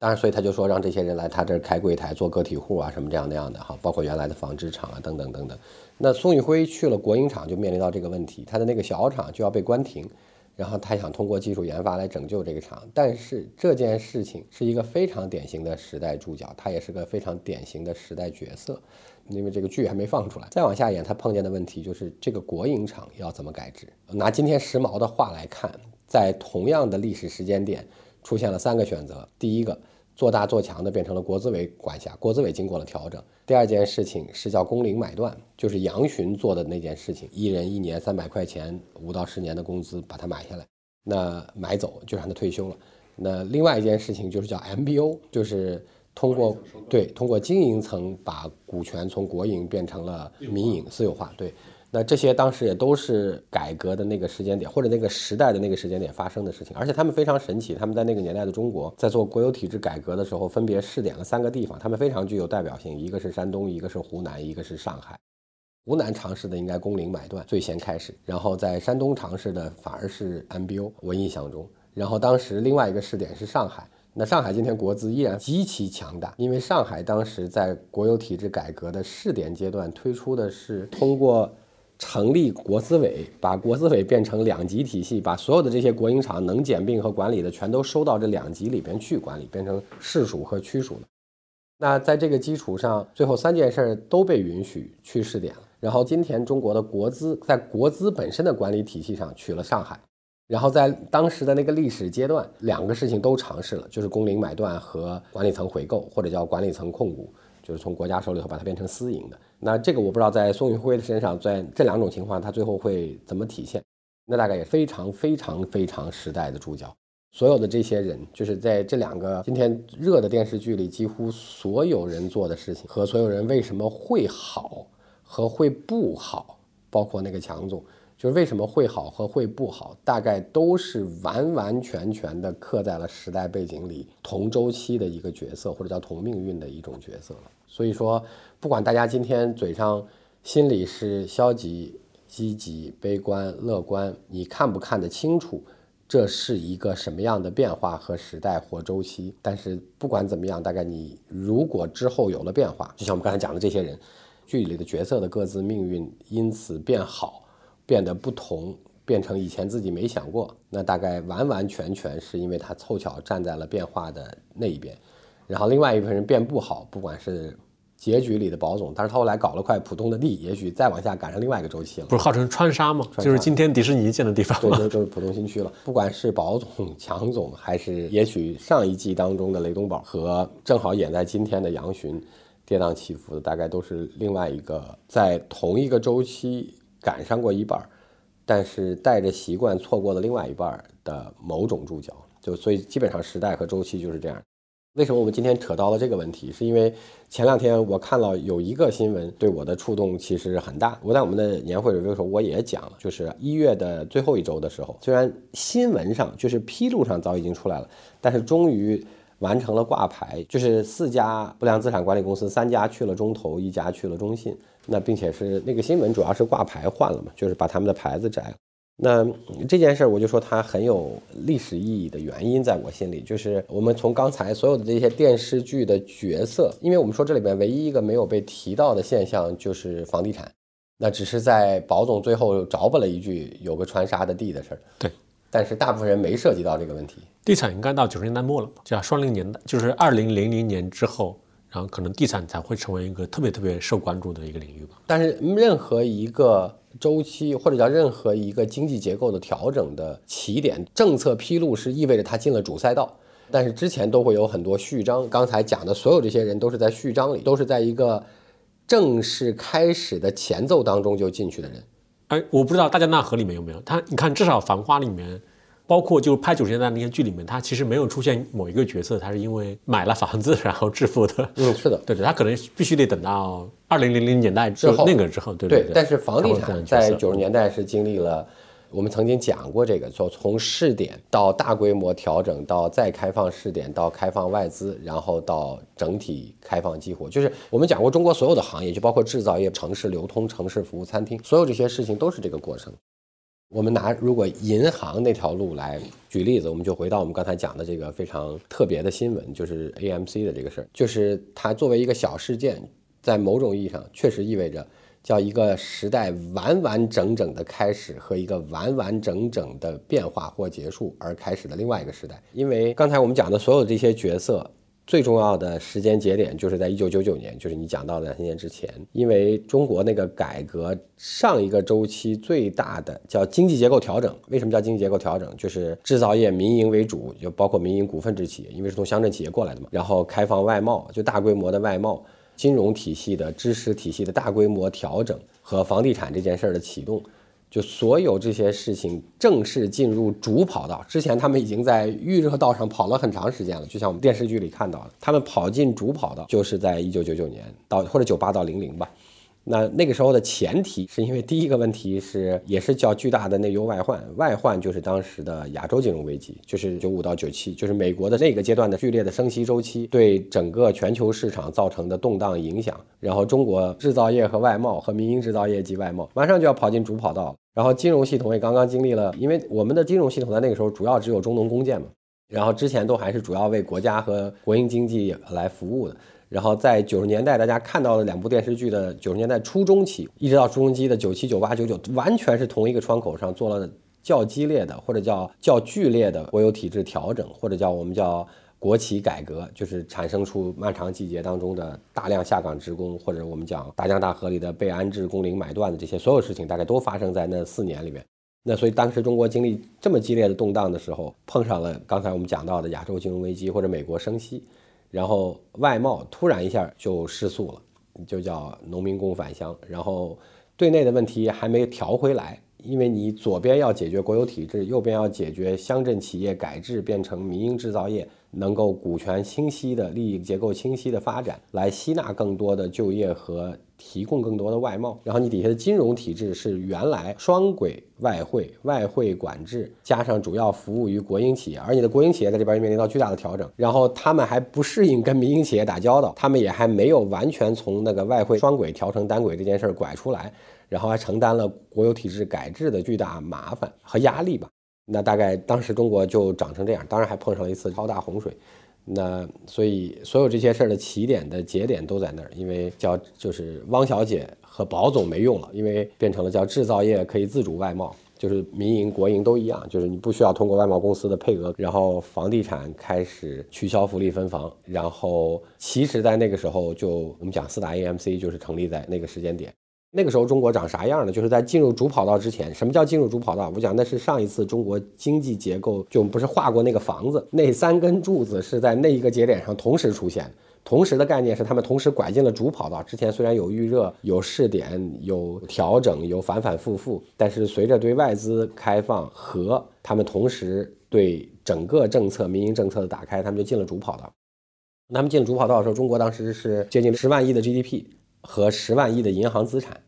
当然，所以他就说让这些人来他这儿开柜台做个体户啊，什么这样那样的哈，包括原来的纺织厂啊，等等等等。那宋运辉去了国营厂，就面临到这个问题，他的那个小厂就要被关停，然后他想通过技术研发来拯救这个厂。但是这件事情是一个非常典型的时代注脚，他也是个非常典型的时代角色。因为这个剧还没放出来，再往下演，他碰见的问题就是这个国营厂要怎么改制。拿今天时髦的话来看，在同样的历史时间点，出现了三个选择：第一个，做大做强的变成了国资委管辖，国资委经过了调整；第二件事情是叫工龄买断，就是杨巡做的那件事情，一人一年三百块钱，五到十年的工资把它买下来，那买走就让他退休了。那另外一件事情就是叫 MBO，就是。通过对通过经营层把股权从国营变成了民营私有化，对，那这些当时也都是改革的那个时间点或者那个时代的那个时间点发生的事情，而且他们非常神奇，他们在那个年代的中国在做国有体制改革的时候，分别试点了三个地方，他们非常具有代表性，一个是山东，一个是湖南，一个是上海。湖南尝试的应该工龄买断最先开始，然后在山东尝试的反而是 MBO，我印象中，然后当时另外一个试点是上海。那上海今天国资依然极其强大，因为上海当时在国有体制改革的试点阶段推出的是通过成立国资委，把国资委变成两级体系，把所有的这些国营厂能兼并和管理的全都收到这两级里边去管理，变成市属和区属的。那在这个基础上，最后三件事都被允许去试点了。然后今天中国的国资在国资本身的管理体系上取了上海。然后在当时的那个历史阶段，两个事情都尝试了，就是工龄买断和管理层回购，或者叫管理层控股，就是从国家手里头把它变成私营的。那这个我不知道在宋运辉的身上，在这两种情况，他最后会怎么体现？那大概也非常非常非常时代的注脚。所有的这些人，就是在这两个今天热的电视剧里，几乎所有人做的事情和所有人为什么会好和会不好，包括那个强总。就是为什么会好和会不好，大概都是完完全全的刻在了时代背景里同周期的一个角色，或者叫同命运的一种角色了。所以说，不管大家今天嘴上心里是消极、积极、悲观、乐观，你看不看得清楚这是一个什么样的变化和时代或周期？但是不管怎么样，大概你如果之后有了变化，就像我们刚才讲的这些人，剧里的角色的各自命运因此变好。变得不同，变成以前自己没想过，那大概完完全全是因为他凑巧站在了变化的那一边。然后另外一部分人变不好，不管是结局里的保总，但是他后来搞了块浦东的地，也许再往下赶上另外一个周期了。不是号称川沙吗？就是今天迪士尼建的地方。对对，就是浦东新区了。不管是保总、强总，还是也许上一季当中的雷东宝和正好演在今天的杨巡，跌宕起伏的，大概都是另外一个在同一个周期。赶上过一半儿，但是带着习惯错过了另外一半儿的某种注脚，就所以基本上时代和周期就是这样。为什么我们今天扯到了这个问题？是因为前两天我看到有一个新闻对我的触动其实很大。我在我们的年会里时候我也讲了，就是一月的最后一周的时候，虽然新闻上就是披露上早已经出来了，但是终于完成了挂牌，就是四家不良资产管理公司，三家去了中投，一家去了中信。那并且是那个新闻主要是挂牌换了嘛，就是把他们的牌子摘了。那这件事儿我就说它很有历史意义的原因，在我心里就是我们从刚才所有的这些电视剧的角色，因为我们说这里边唯一一个没有被提到的现象就是房地产，那只是在保总最后着补了一句有个川沙的地的事儿。对，但是大部分人没涉及到这个问题。地产应该到九十年代末了吧，叫双零年代，就是二零零零年之后。然后可能地产才会成为一个特别特别受关注的一个领域吧。但是任何一个周期或者叫任何一个经济结构的调整的起点，政策披露是意味着它进了主赛道。但是之前都会有很多序章，刚才讲的所有这些人都是在序章里，都是在一个正式开始的前奏当中就进去的人。哎，我不知道大江那河里面有没有他？你看，至少《繁花》里面。包括就拍九十年代那些剧里面，他其实没有出现某一个角色，他是因为买了房子然后致富的。嗯，是的，对 对，他可能必须得等到二零零零年代之后那个之后，对对对。但是房地产在九十年代是经历了，我们曾经讲过这个，说从试点到大规模调整，到再开放试点，到开放外资，然后到整体开放激活，就是我们讲过中国所有的行业，就包括制造业、城市流通、城市服务、餐厅，所有这些事情都是这个过程。我们拿如果银行那条路来举例子，我们就回到我们刚才讲的这个非常特别的新闻，就是 AMC 的这个事儿，就是它作为一个小事件，在某种意义上确实意味着叫一个时代完完整整的开始和一个完完整整的变化或结束而开始的另外一个时代。因为刚才我们讲的所有这些角色，最重要的时间节点就是在一九九九年，就是你讲到的两千年之前。因为中国那个改革上一个周期最大的叫经济结构调整。为什么叫经济结构调整？就是制造业民营为主，就包括民营股份制企业，因为是从乡镇企业过来的嘛。然后开放外贸，就大规模的外贸。金融体系的知识体系的大规模调整和房地产这件事儿的启动，就所有这些事情正式进入主跑道。之前他们已经在预热道上跑了很长时间了，就像我们电视剧里看到的，他们跑进主跑道就是在一九九九年到或者九八到零零吧。那那个时候的前提是因为第一个问题是也是叫巨大的内忧外患，外患就是当时的亚洲金融危机，就是九五到九七，就是美国的那个阶段的剧烈的升息周期对整个全球市场造成的动荡影响。然后中国制造业和外贸和民营制造业及外贸马上就要跑进主跑道，然后金融系统也刚刚经历了，因为我们的金融系统在那个时候主要只有中农工建嘛，然后之前都还是主要为国家和国营经济来服务的。然后在九十年代，大家看到的两部电视剧的九十年代初中期，一直到朱镕基的九七、九八、九九，完全是同一个窗口上做了较激烈的或者叫较剧烈的国有体制调整，或者叫我们叫国企改革，就是产生出漫长季节当中的大量下岗职工，或者我们讲大江大河里的被安置、工龄买断的这些所有事情，大概都发生在那四年里面。那所以当时中国经历这么激烈的动荡的时候，碰上了刚才我们讲到的亚洲金融危机或者美国升息。然后外贸突然一下就失速了，就叫农民工返乡。然后对内的问题还没调回来，因为你左边要解决国有体制，右边要解决乡镇企业改制变成民营制造业。能够股权清晰的利益结构清晰的发展，来吸纳更多的就业和提供更多的外贸。然后你底下的金融体制是原来双轨外汇、外汇管制，加上主要服务于国营企业，而你的国营企业在这边面临到巨大的调整。然后他们还不适应跟民营企业打交道，他们也还没有完全从那个外汇双轨调成单轨这件事儿拐出来，然后还承担了国有体制改制的巨大麻烦和压力吧。那大概当时中国就长成这样，当然还碰上了一次超大洪水，那所以所有这些事儿的起点的节点都在那儿，因为叫就是汪小姐和保总没用了，因为变成了叫制造业可以自主外贸，就是民营国营都一样，就是你不需要通过外贸公司的配额，然后房地产开始取消福利分房，然后其实在那个时候就我们讲四大 AMC 就是成立在那个时间点。那个时候中国长啥样呢？就是在进入主跑道之前。什么叫进入主跑道？我讲那是上一次中国经济结构就不是画过那个房子，那三根柱子是在那一个节点上同时出现。同时的概念是他们同时拐进了主跑道。之前虽然有预热、有试点、有调整、有反反复复，但是随着对外资开放和他们同时对整个政策、民营政策的打开，他们就进了主跑道。他们进主跑道的时候，中国当时是接近十万亿的 GDP。和十万亿的银行资产，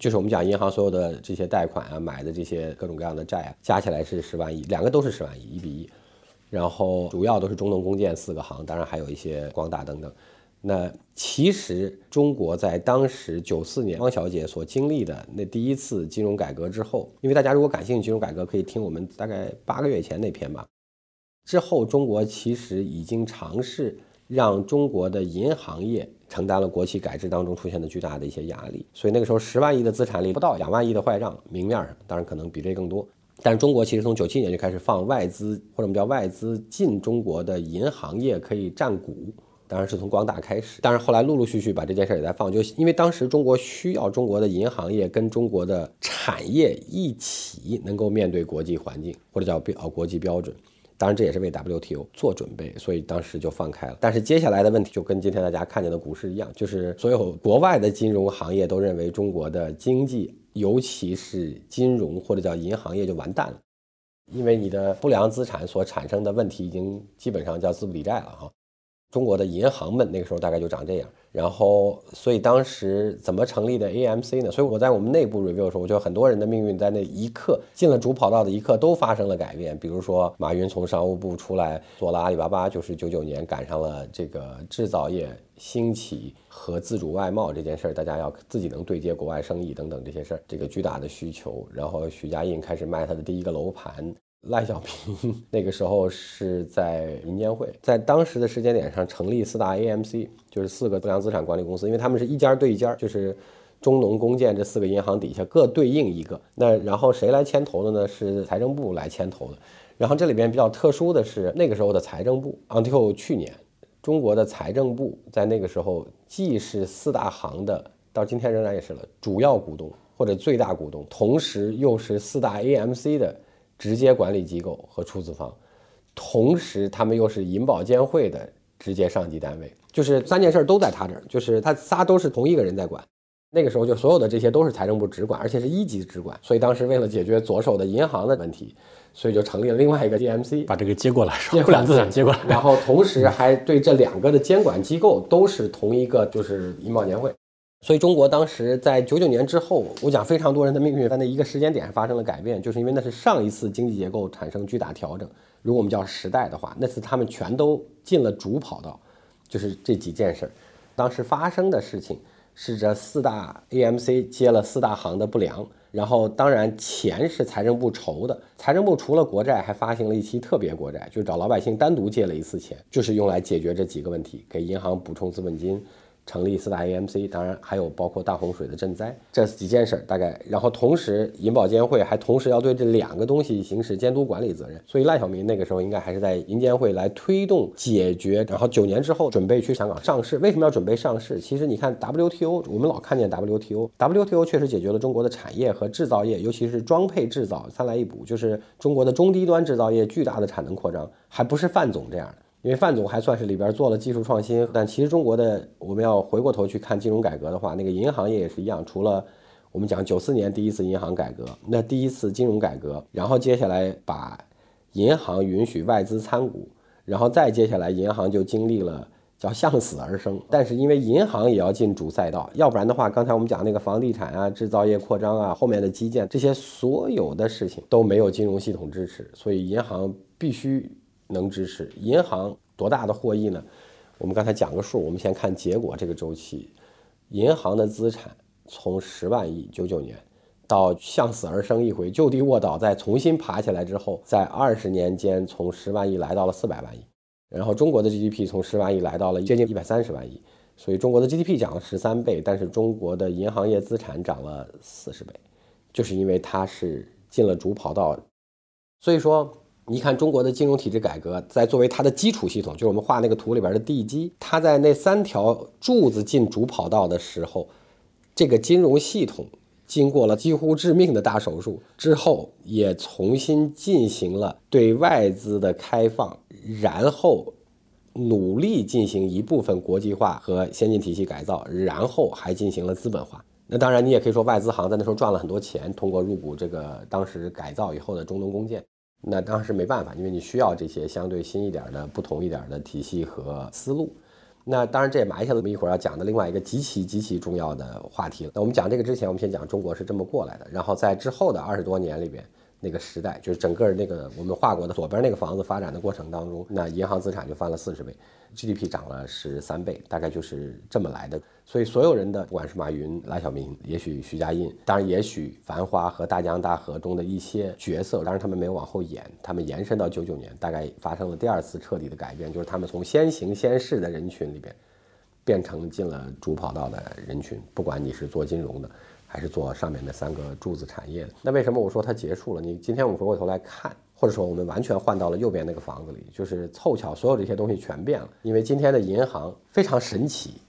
就是我们讲银行所有的这些贷款啊，买的这些各种各样的债啊，加起来是十万亿，两个都是十万亿，一比一。然后主要都是中农工建四个行，当然还有一些光大等等。那其实中国在当时九四年汪小姐所经历的那第一次金融改革之后，因为大家如果感兴趣金融改革，可以听我们大概八个月前那篇吧。之后中国其实已经尝试让中国的银行业。承担了国企改制当中出现的巨大的一些压力，所以那个时候十万亿的资产里不到两万亿的坏账，明面上当然可能比这更多。但是中国其实从九七年就开始放外资，或者我们叫外资进中国的银行业可以占股，当然是从光大开始。但是后来陆陆续续把这件事也在放，就因为当时中国需要中国的银行业跟中国的产业一起能够面对国际环境，或者叫标国际标准。当然，这也是为 WTO 做准备，所以当时就放开了。但是接下来的问题就跟今天大家看见的股市一样，就是所有国外的金融行业都认为中国的经济，尤其是金融或者叫银行业就完蛋了，因为你的不良资产所产生的问题已经基本上叫资不抵债了哈。中国的银行们那个时候大概就长这样，然后所以当时怎么成立的 AMC 呢？所以我在我们内部 review 的时候，我觉得很多人的命运在那一刻进了主跑道的一刻都发生了改变。比如说马云从商务部出来做了阿里巴巴，就是九九年赶上了这个制造业兴起和自主外贸这件事儿，大家要自己能对接国外生意等等这些事儿，这个巨大的需求。然后许家印开始卖他的第一个楼盘。赖小平 那个时候是在银监会，在当时的时间点上成立四大 AMC，就是四个不良资产管理公司，因为他们是一家对一家，就是中农工建这四个银行底下各对应一个。那然后谁来牵头的呢？是财政部来牵头的。然后这里边比较特殊的是，那个时候的财政部，until 去年，中国的财政部在那个时候既是四大行的，到今天仍然也是了主要股东或者最大股东，同时又是四大 AMC 的直接管理机构和出资方，同时他们又是银保监会的直接上级单位，就是三件事都在他这儿，就是他仨都是同一个人在管。那个时候就所有的这些都是财政部直管，而且是一级直管。所以当时为了解决左手的银行的问题，所以就成立了另外一个 DMC，把这个接过来，接不良资产接过来，然后同时还对这两个的监管机构都是同一个，就是银保监会。所以中国当时在九九年之后，我讲非常多人的命运在那一个时间点发生了改变，就是因为那是上一次经济结构产生巨大调整。如果我们叫时代的话，那次他们全都进了主跑道，就是这几件事儿，当时发生的事情。是这四大 AMC 接了四大行的不良，然后当然钱是财政部筹的，财政部除了国债还发行了一期特别国债，就找老百姓单独借了一次钱，就是用来解决这几个问题，给银行补充资本金。成立四大 AMC，当然还有包括大洪水的赈灾这几件事儿，大概然后同时银保监会还同时要对这两个东西行使监督管理责任，所以赖小民那个时候应该还是在银监会来推动解决，然后九年之后准备去香港上市。为什么要准备上市？其实你看 WTO，我们老看见 WTO，WTO 确实解决了中国的产业和制造业，尤其是装配制造三来一补，就是中国的中低端制造业巨大的产能扩张，还不是范总这样的。因为范总还算是里边做了技术创新，但其实中国的我们要回过头去看金融改革的话，那个银行业也是一样。除了我们讲九四年第一次银行改革，那第一次金融改革，然后接下来把银行允许外资参股，然后再接下来银行就经历了叫向死而生。但是因为银行也要进主赛道，要不然的话，刚才我们讲那个房地产啊、制造业扩张啊、后面的基建这些所有的事情都没有金融系统支持，所以银行必须。能支持银行多大的获益呢？我们刚才讲个数，我们先看结果。这个周期，银行的资产从十万亿九九年到向死而生一回，就地卧倒，再重新爬起来之后，在二十年间从十万亿来到了四百万亿。然后中国的 GDP 从十万亿来到了接近一百三十万亿，所以中国的 GDP 涨了十三倍，但是中国的银行业资产涨了四十倍，就是因为它是进了主跑道，所以说。你看中国的金融体制改革，在作为它的基础系统，就是我们画那个图里边的地基，它在那三条柱子进主跑道的时候，这个金融系统经过了几乎致命的大手术之后，也重新进行了对外资的开放，然后努力进行一部分国际化和先进体系改造，然后还进行了资本化。那当然，你也可以说外资行在那时候赚了很多钱，通过入股这个当时改造以后的中东工建。那当时没办法，因为你需要这些相对新一点的、不同一点的体系和思路。那当然，这也埋下了我们一会儿要讲的另外一个极其极其重要的话题了。那我们讲这个之前，我们先讲中国是这么过来的，然后在之后的二十多年里边。那个时代就是整个那个我们画过的左边那个房子发展的过程当中，那银行资产就翻了四十倍，GDP 涨了十三倍，大概就是这么来的。所以所有人的，不管是马云、赖小民，也许徐家印，当然也许《繁花》和《大江大河》中的一些角色，当然他们没有往后演，他们延伸到九九年，大概发生了第二次彻底的改变，就是他们从先行先试的人群里边，变成进了主跑道的人群，不管你是做金融的。还是做上面的三个柱子产业的。那为什么我说它结束了？你今天我们回过头来看，或者说我们完全换到了右边那个房子里，就是凑巧所有这些东西全变了。因为今天的银行非常神奇，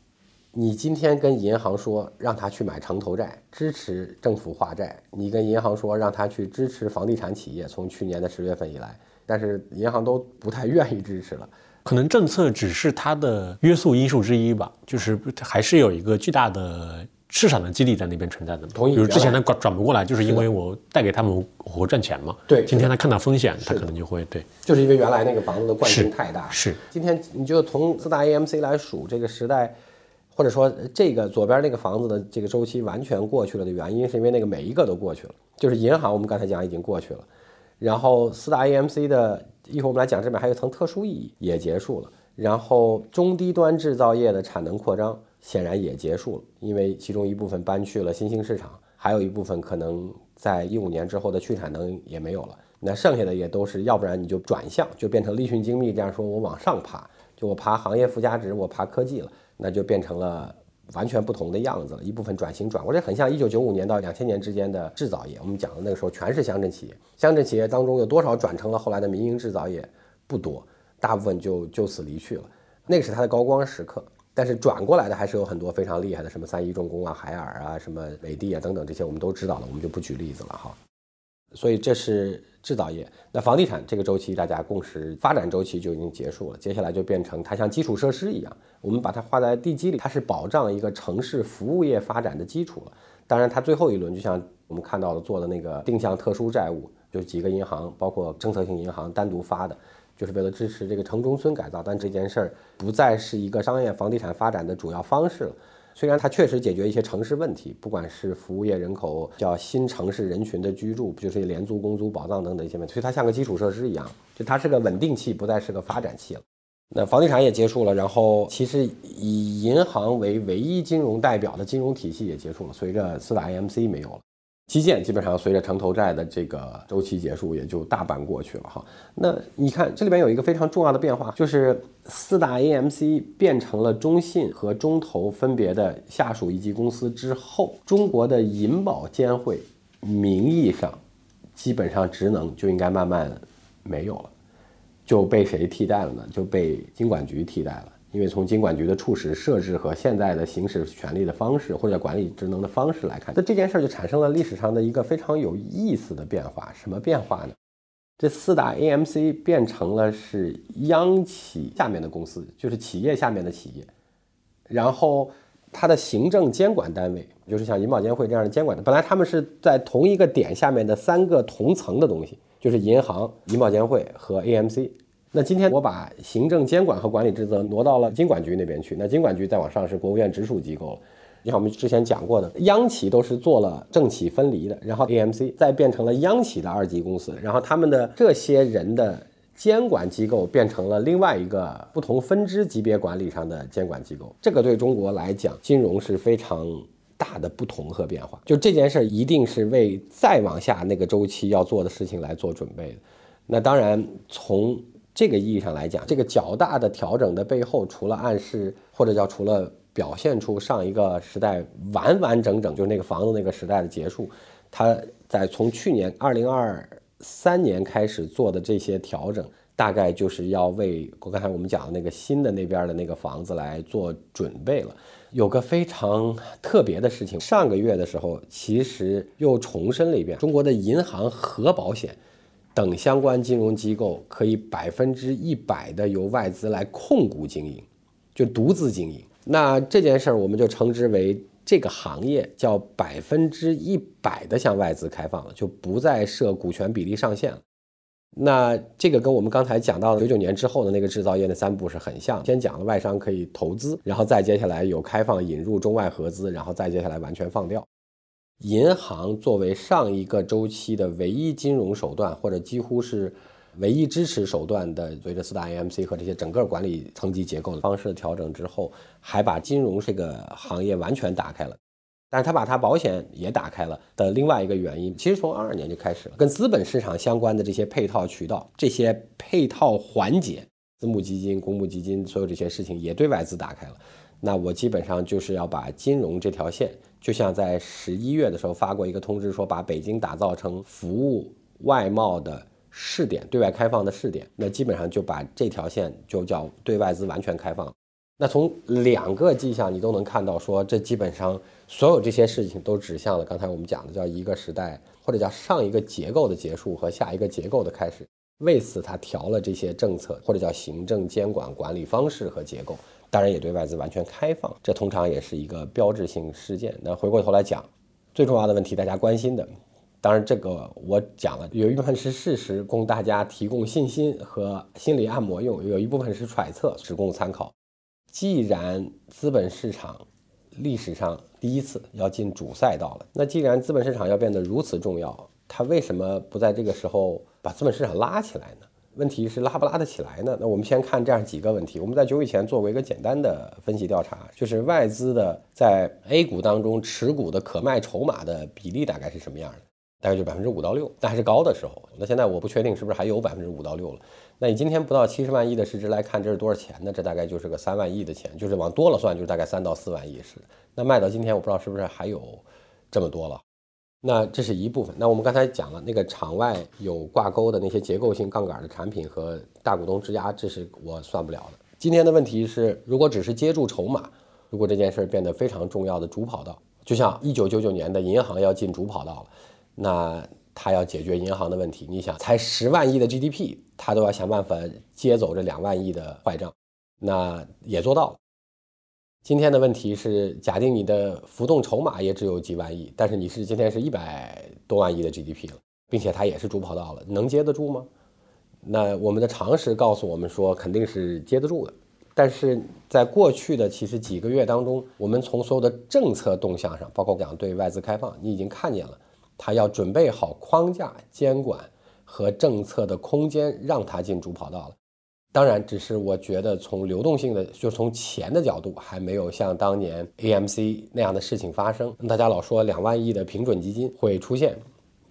你今天跟银行说让他去买城投债，支持政府化债；你跟银行说让他去支持房地产企业，从去年的十月份以来，但是银行都不太愿意支持了。可能政策只是它的约束因素之一吧，就是还是有一个巨大的。市场的激励在那边存在的，同意。比如之前他转转不过来，就是因为我带给他们我会赚钱嘛。对，今天他看到风险，他可能就会对。就是因为原来那个房子的惯性太大。是。今天你就从四大 AMC 来数这个时代，或者说这个左边那个房子的这个周期完全过去了的原因，是因为那个每一个都过去了。就是银行，我们刚才讲已经过去了，然后四大 AMC 的，一会儿我们来讲这边还有一层特殊意义也结束了，然后中低端制造业的产能扩张。显然也结束了，因为其中一部分搬去了新兴市场，还有一部分可能在一五年之后的去产能也没有了。那剩下的也都是，要不然你就转向，就变成立讯精密这样说，我往上爬，就我爬行业附加值，我爬科技了，那就变成了完全不同的样子了，一部分转型转过来，很像一九九五年到两千年之间的制造业。我们讲的那个时候全是乡镇企业，乡镇企业当中有多少转成了后来的民营制造业？不多，大部分就就此离去了。那个是它的高光时刻，但是转过来的还是有很多非常厉害的，什么三一重工啊、海尔啊、什么美的啊等等这些我们都知道了，我们就不举例子了哈。所以这是制造业，那房地产这个周期大家共识发展周期就已经结束了，接下来就变成它像基础设施一样，我们把它画在地基里，它是保障一个城市服务业发展的基础了。当然，它最后一轮就像我们看到的做的那个定向特殊债务，就几个银行，包括政策性银行单独发的，就是为了支持这个城中村改造，但这件事儿不再是一个商业房地产发展的主要方式了。虽然它确实解决一些城市问题，不管是服务业人口叫新城市人群的居住，就是廉租公租保障等等一些问题，所以它像个基础设施一样，就它是个稳定器，不再是个发展器了。那房地产也结束了，然后其实以银行为唯一金融代表的金融体系也结束了，随着四大 AMC 没有了。基建基本上随着城投债的这个周期结束，也就大半过去了哈。那你看这里边有一个非常重要的变化，就是四大 AMC 变成了中信和中投分别的下属一级公司之后，中国的银保监会名义上基本上职能就应该慢慢没有了，就被谁替代了呢？就被金管局替代了。因为从金管局的初始设置和现在的行使权力的方式，或者管理职能的方式来看，那这件事就产生了历史上的一个非常有意思的变化。什么变化呢？这四大 AMC 变成了是央企下面的公司，就是企业下面的企业。然后它的行政监管单位，就是像银保监会这样的监管的，本来他们是在同一个点下面的三个同层的东西，就是银行、银保监会和 AMC。那今天我把行政监管和管理职责挪到了金管局那边去，那金管局再往上是国务院直属机构了。就像我们之前讲过的，央企都是做了政企分离的，然后 AMC 再变成了央企的二级公司，然后他们的这些人的监管机构变成了另外一个不同分支级别管理上的监管机构。这个对中国来讲，金融是非常大的不同和变化。就这件事儿，一定是为再往下那个周期要做的事情来做准备的。那当然从。这个意义上来讲，这个较大的调整的背后，除了暗示或者叫除了表现出上一个时代完完整整就是那个房子那个时代的结束，它在从去年二零二三年开始做的这些调整，大概就是要为我刚才我们讲的那个新的那边的那个房子来做准备了。有个非常特别的事情，上个月的时候，其实又重申了一遍，中国的银行和保险。等相关金融机构可以百分之一百的由外资来控股经营，就独资经营。那这件事儿我们就称之为这个行业叫百分之一百的向外资开放了，就不再设股权比例上限了。那这个跟我们刚才讲到的九九年之后的那个制造业的三步是很像，先讲了外商可以投资，然后再接下来有开放引入中外合资，然后再接下来完全放掉。银行作为上一个周期的唯一金融手段，或者几乎是唯一支持手段的，随着四大 AMC 和这些整个管理层级结构的方式的调整之后，还把金融这个行业完全打开了。但是他把它保险也打开了的另外一个原因，其实从二二年就开始了，跟资本市场相关的这些配套渠道、这些配套环节，私募基金、公募基金，所有这些事情也对外资打开了。那我基本上就是要把金融这条线。就像在十一月的时候发过一个通知，说把北京打造成服务外贸的试点，对外开放的试点。那基本上就把这条线就叫对外资完全开放。那从两个迹象你都能看到，说这基本上所有这些事情都指向了刚才我们讲的叫一个时代，或者叫上一个结构的结束和下一个结构的开始。为此，他调了这些政策，或者叫行政监管管理方式和结构。当然也对外资完全开放，这通常也是一个标志性事件。那回过头来讲，最重要的问题，大家关心的，当然这个我讲了，有一部分是事实，供大家提供信心和心理按摩用；有一部分是揣测，只供参考。既然资本市场历史上第一次要进主赛道了，那既然资本市场要变得如此重要，它为什么不在这个时候把资本市场拉起来呢？问题是拉不拉得起来呢？那我们先看这样几个问题。我们在久以前做过一个简单的分析调查，就是外资的在 A 股当中持股的可卖筹码的比例大概是什么样的？大概就百分之五到六，那还是高的时候。那现在我不确定是不是还有百分之五到六了。那你今天不到七十万亿的市值来看，这是多少钱呢？这大概就是个三万亿的钱，就是往多了算，就是大概三到四万亿是。那卖到今天，我不知道是不是还有这么多了。那这是一部分。那我们刚才讲了，那个场外有挂钩的那些结构性杠杆的产品和大股东质押，这是我算不了的。今天的问题是，如果只是接住筹码，如果这件事变得非常重要的主跑道，就像一九九九年的银行要进主跑道了，那他要解决银行的问题。你想，才十万亿的 GDP，他都要想办法接走这两万亿的坏账，那也做到了。今天的问题是，假定你的浮动筹码也只有几万亿，但是你是今天是一百多万亿的 GDP 了，并且它也是主跑道了，能接得住吗？那我们的常识告诉我们说，肯定是接得住的。但是在过去的其实几个月当中，我们从所有的政策动向上，包括讲对外资开放，你已经看见了，它要准备好框架、监管和政策的空间，让它进主跑道了。当然，只是我觉得从流动性的，就从钱的角度，还没有像当年 AMC 那样的事情发生。大家老说两万亿的平准基金会出现，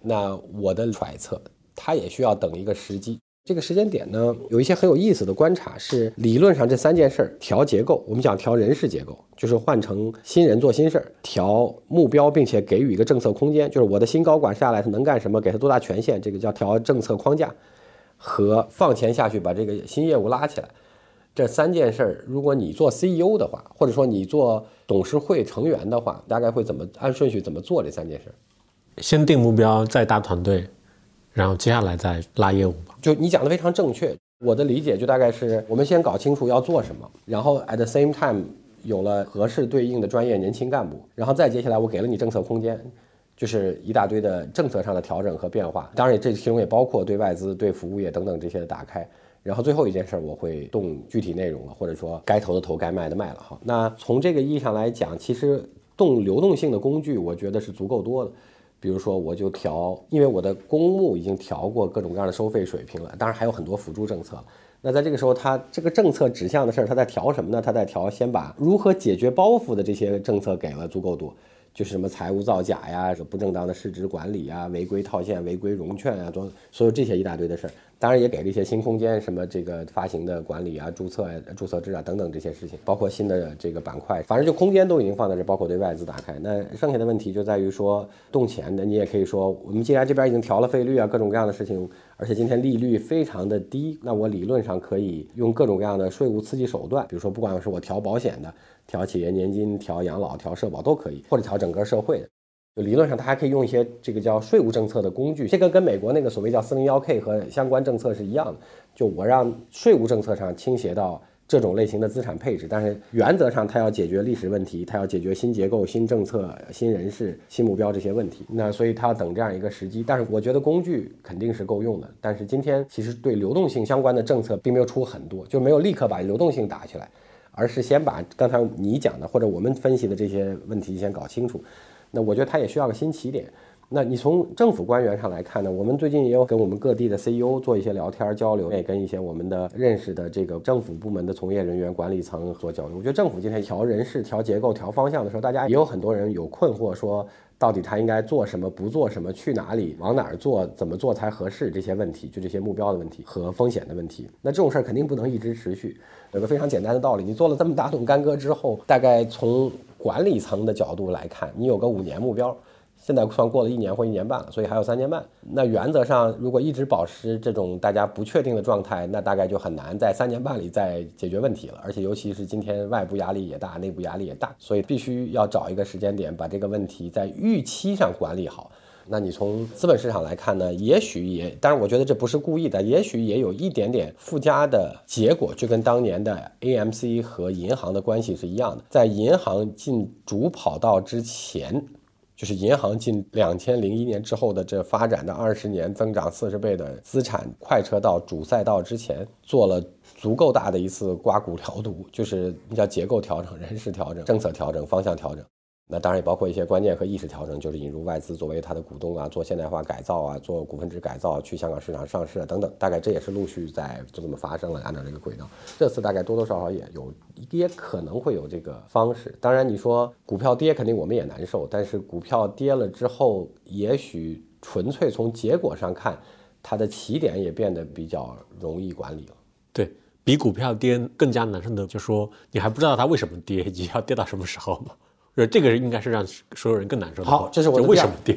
那我的揣测，它也需要等一个时机。这个时间点呢，有一些很有意思的观察，是理论上这三件事儿：调结构，我们讲调人事结构，就是换成新人做新事儿；调目标，并且给予一个政策空间，就是我的新高管下来他能干什么，给他多大权限，这个叫调政策框架。和放钱下去把这个新业务拉起来，这三件事儿，如果你做 CEO 的话，或者说你做董事会成员的话，大概会怎么按顺序怎么做这三件事儿？先定目标，再搭团队，然后接下来再拉业务吧。就你讲的非常正确，我的理解就大概是我们先搞清楚要做什么，然后 at the same time 有了合适对应的专业年轻干部，然后再接下来我给了你政策空间。就是一大堆的政策上的调整和变化，当然这其中也包括对外资、对服务业等等这些的打开。然后最后一件事儿，我会动具体内容了，或者说该投的投，该卖的卖了。哈，那从这个意义上来讲，其实动流动性的工具，我觉得是足够多的。比如说，我就调，因为我的公募已经调过各种各样的收费水平了，当然还有很多辅助政策。那在这个时候，它这个政策指向的事儿，它在调什么呢？它在调先把如何解决包袱的这些政策给了足够多。就是什么财务造假呀，不正当的市值管理呀，违规套现、违规融券啊，都所有这些一大堆的事儿。当然也给了一些新空间，什么这个发行的管理啊、注册、注册制啊等等这些事情，包括新的这个板块，反正就空间都已经放在这，包括对外资打开。那剩下的问题就在于说动钱的，你也可以说，我们既然这边已经调了费率啊，各种各样的事情，而且今天利率非常的低，那我理论上可以用各种各样的税务刺激手段，比如说不管是我调保险的。调企业年金、调养老、调社保都可以，或者调整个社会的。就理论上，它还可以用一些这个叫税务政策的工具。这个跟美国那个所谓叫四零幺 K 和相关政策是一样的。就我让税务政策上倾斜到这种类型的资产配置，但是原则上它要解决历史问题，它要解决新结构、新政策、新人事、新目标这些问题。那所以它要等这样一个时机。但是我觉得工具肯定是够用的。但是今天其实对流动性相关的政策并没有出很多，就没有立刻把流动性打起来。而是先把刚才你讲的或者我们分析的这些问题先搞清楚，那我觉得它也需要个新起点。那你从政府官员上来看呢？我们最近也有跟我们各地的 CEO 做一些聊天交流，也跟一些我们的认识的这个政府部门的从业人员、管理层做交流。我觉得政府今天调人事、调结构、调方向的时候，大家也有很多人有困惑，说到底他应该做什么、不做什么、去哪里、往哪儿做、怎么做才合适这些问题，就这些目标的问题和风险的问题。那这种事儿肯定不能一直持续。有个非常简单的道理，你做了这么大动干戈之后，大概从管理层的角度来看，你有个五年目标。现在算过了一年或一年半了，所以还有三年半。那原则上，如果一直保持这种大家不确定的状态，那大概就很难在三年半里再解决问题了。而且，尤其是今天外部压力也大，内部压力也大，所以必须要找一个时间点，把这个问题在预期上管理好。那你从资本市场来看呢？也许也，当然我觉得这不是故意的，也许也有一点点附加的结果，就跟当年的 AMC 和银行的关系是一样的。在银行进主跑道之前。就是银行近两千零一年之后的这发展的二十年增长四十倍的资产快车道主赛道之前，做了足够大的一次刮骨疗毒，就是叫结构调整、人事调整、政策调整、方向调整。那当然也包括一些关键和意识调整，就是引入外资作为它的股东啊，做现代化改造啊，做股份制改造，去香港市场上市啊等等。大概这也是陆续在就这么发生了，按照这个轨道。这次大概多多少少也有，也可能会有这个方式。当然你说股票跌，肯定我们也难受，但是股票跌了之后，也许纯粹从结果上看，它的起点也变得比较容易管理了。对比股票跌更加难受的，就说你还不知道它为什么跌，以及要跌到什么时候嘛。呃，这个应该是让所有人更难受的。好，这是我为什么跌？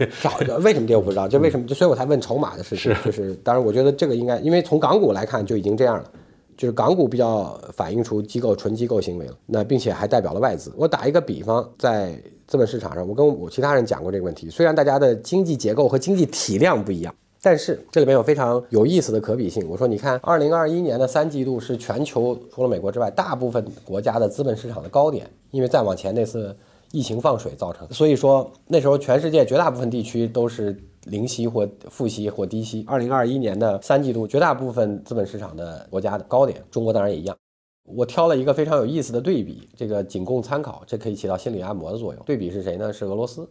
为什么跌我不知道，就为什么，就所以我才问筹码的事情。就是，当然我觉得这个应该，因为从港股来看就已经这样了，就是港股比较反映出机构纯机构行为了，那并且还代表了外资。我打一个比方，在资本市场上，我跟我其他人讲过这个问题。虽然大家的经济结构和经济体量不一样，但是这里面有非常有意思的可比性。我说，你看，二零二一年的三季度是全球除了美国之外大部分国家的资本市场的高点，因为再往前那次。疫情放水造成，所以说那时候全世界绝大部分地区都是零息或负息或低息。二零二一年的三季度，绝大部分资本市场的国家的高点，中国当然也一样。我挑了一个非常有意思的对比，这个仅供参考，这可以起到心理按摩的作用。对比是谁呢？是俄罗斯。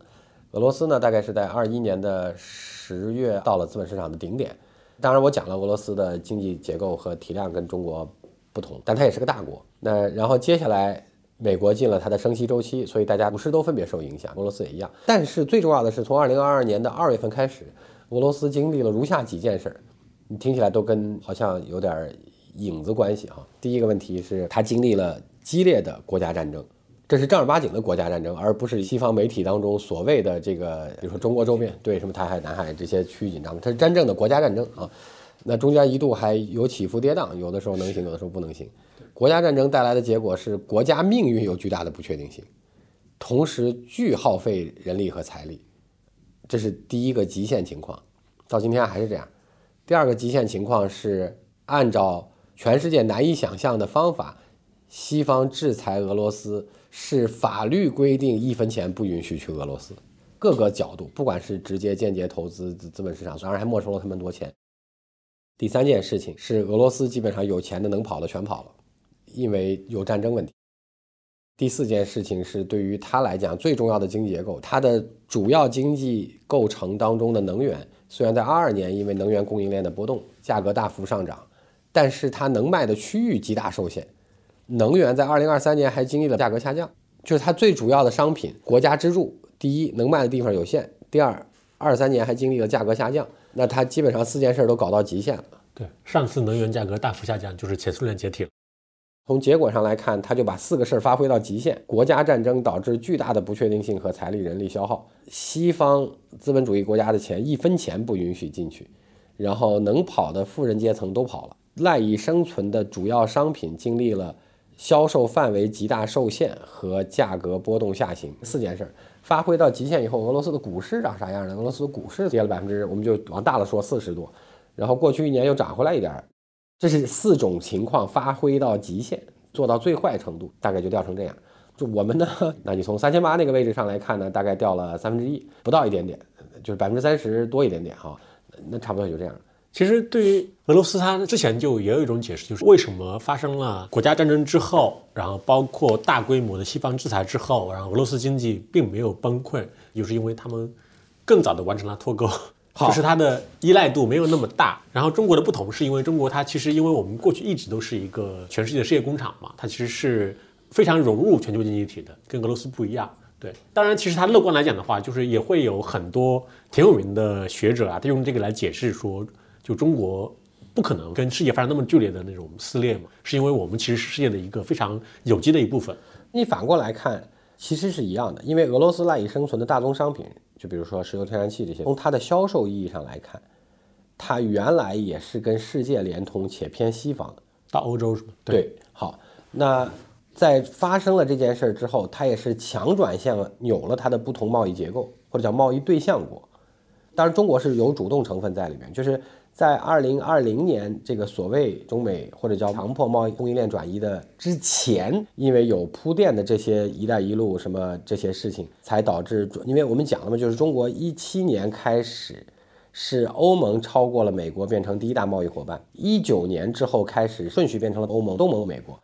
俄罗斯呢，大概是在二一年的十月到了资本市场的顶点。当然，我讲了俄罗斯的经济结构和体量跟中国不同，但它也是个大国。那然后接下来。美国进了它的升息周期，所以大家股市都分别受影响，俄罗斯也一样。但是最重要的是，从二零二二年的二月份开始，俄罗斯经历了如下几件事儿，你听起来都跟好像有点影子关系哈。第一个问题是，它经历了激烈的国家战争，这是正儿八经的国家战争，而不是西方媒体当中所谓的这个，比如说中国周边对什么台海、南海这些区域紧张，它是真正的国家战争啊。那中间一度还有起伏跌宕，有的时候能行，有的时候不能行。国家战争带来的结果是国家命运有巨大的不确定性，同时巨耗费人力和财力，这是第一个极限情况，到今天还是这样。第二个极限情况是按照全世界难以想象的方法，西方制裁俄罗斯是法律规定一分钱不允许去俄罗斯，各个角度，不管是直接间接投资资本市场，当然还没收了他们多钱。第三件事情是俄罗斯基本上有钱的能跑的全跑了。因为有战争问题。第四件事情是对于他来讲最重要的经济结构，它的主要经济构成当中的能源，虽然在二二年因为能源供应链的波动，价格大幅上涨，但是它能卖的区域极大受限。能源在二零二三年还经历了价格下降，就是它最主要的商品，国家支柱，第一能卖的地方有限，第二二三年还经历了价格下降，那它基本上四件事都搞到极限了。对，上次能源价格大幅下降就是前苏联解体了。从结果上来看，他就把四个事儿发挥到极限：国家战争导致巨大的不确定性和财力人力消耗，西方资本主义国家的钱一分钱不允许进去，然后能跑的富人阶层都跑了，赖以生存的主要商品经历了销售范围极大受限和价格波动下行。四件事儿发挥到极限以后，俄罗斯的股市长啥样呢？俄罗斯的股市跌了百分之，我们就往大了说四十多，然后过去一年又涨回来一点儿。这是四种情况发挥到极限，做到最坏程度，大概就掉成这样。就我们呢，那你从三千八那个位置上来看呢，大概掉了三分之一，不到一点点，就是百分之三十多一点点哈。那差不多也就这样。其实对于俄罗斯，它之前就也有一种解释，就是为什么发生了国家战争之后，然后包括大规模的西方制裁之后，然后俄罗斯经济并没有崩溃，就是因为他们更早的完成了脱钩。就是它的依赖度没有那么大，然后中国的不同是因为中国它其实因为我们过去一直都是一个全世界的事业工厂嘛，它其实是非常融入全球经济体的，跟俄罗斯不一样。对，当然其实它乐观来讲的话，就是也会有很多挺有名的学者啊，他用这个来解释说，就中国不可能跟世界发生那么剧烈的那种撕裂嘛，是因为我们其实是世界的一个非常有机的一部分。你反过来看，其实是一样的，因为俄罗斯赖以生存的大宗商品。就比如说石油、天然气这些，从它的销售意义上来看，它原来也是跟世界连通且偏西方的，到欧洲是吗？对，好，那在发生了这件事之后，它也是强转向了扭了它的不同贸易结构，或者叫贸易对象国。当然，中国是有主动成分在里面，就是。在二零二零年这个所谓中美或者叫强迫贸易供应链转移的之前，因为有铺垫的这些“一带一路”什么这些事情，才导致，因为我们讲了嘛，就是中国一七年开始是欧盟超过了美国，变成第一大贸易伙伴，一九年之后开始顺序变成了欧盟、东盟、美国。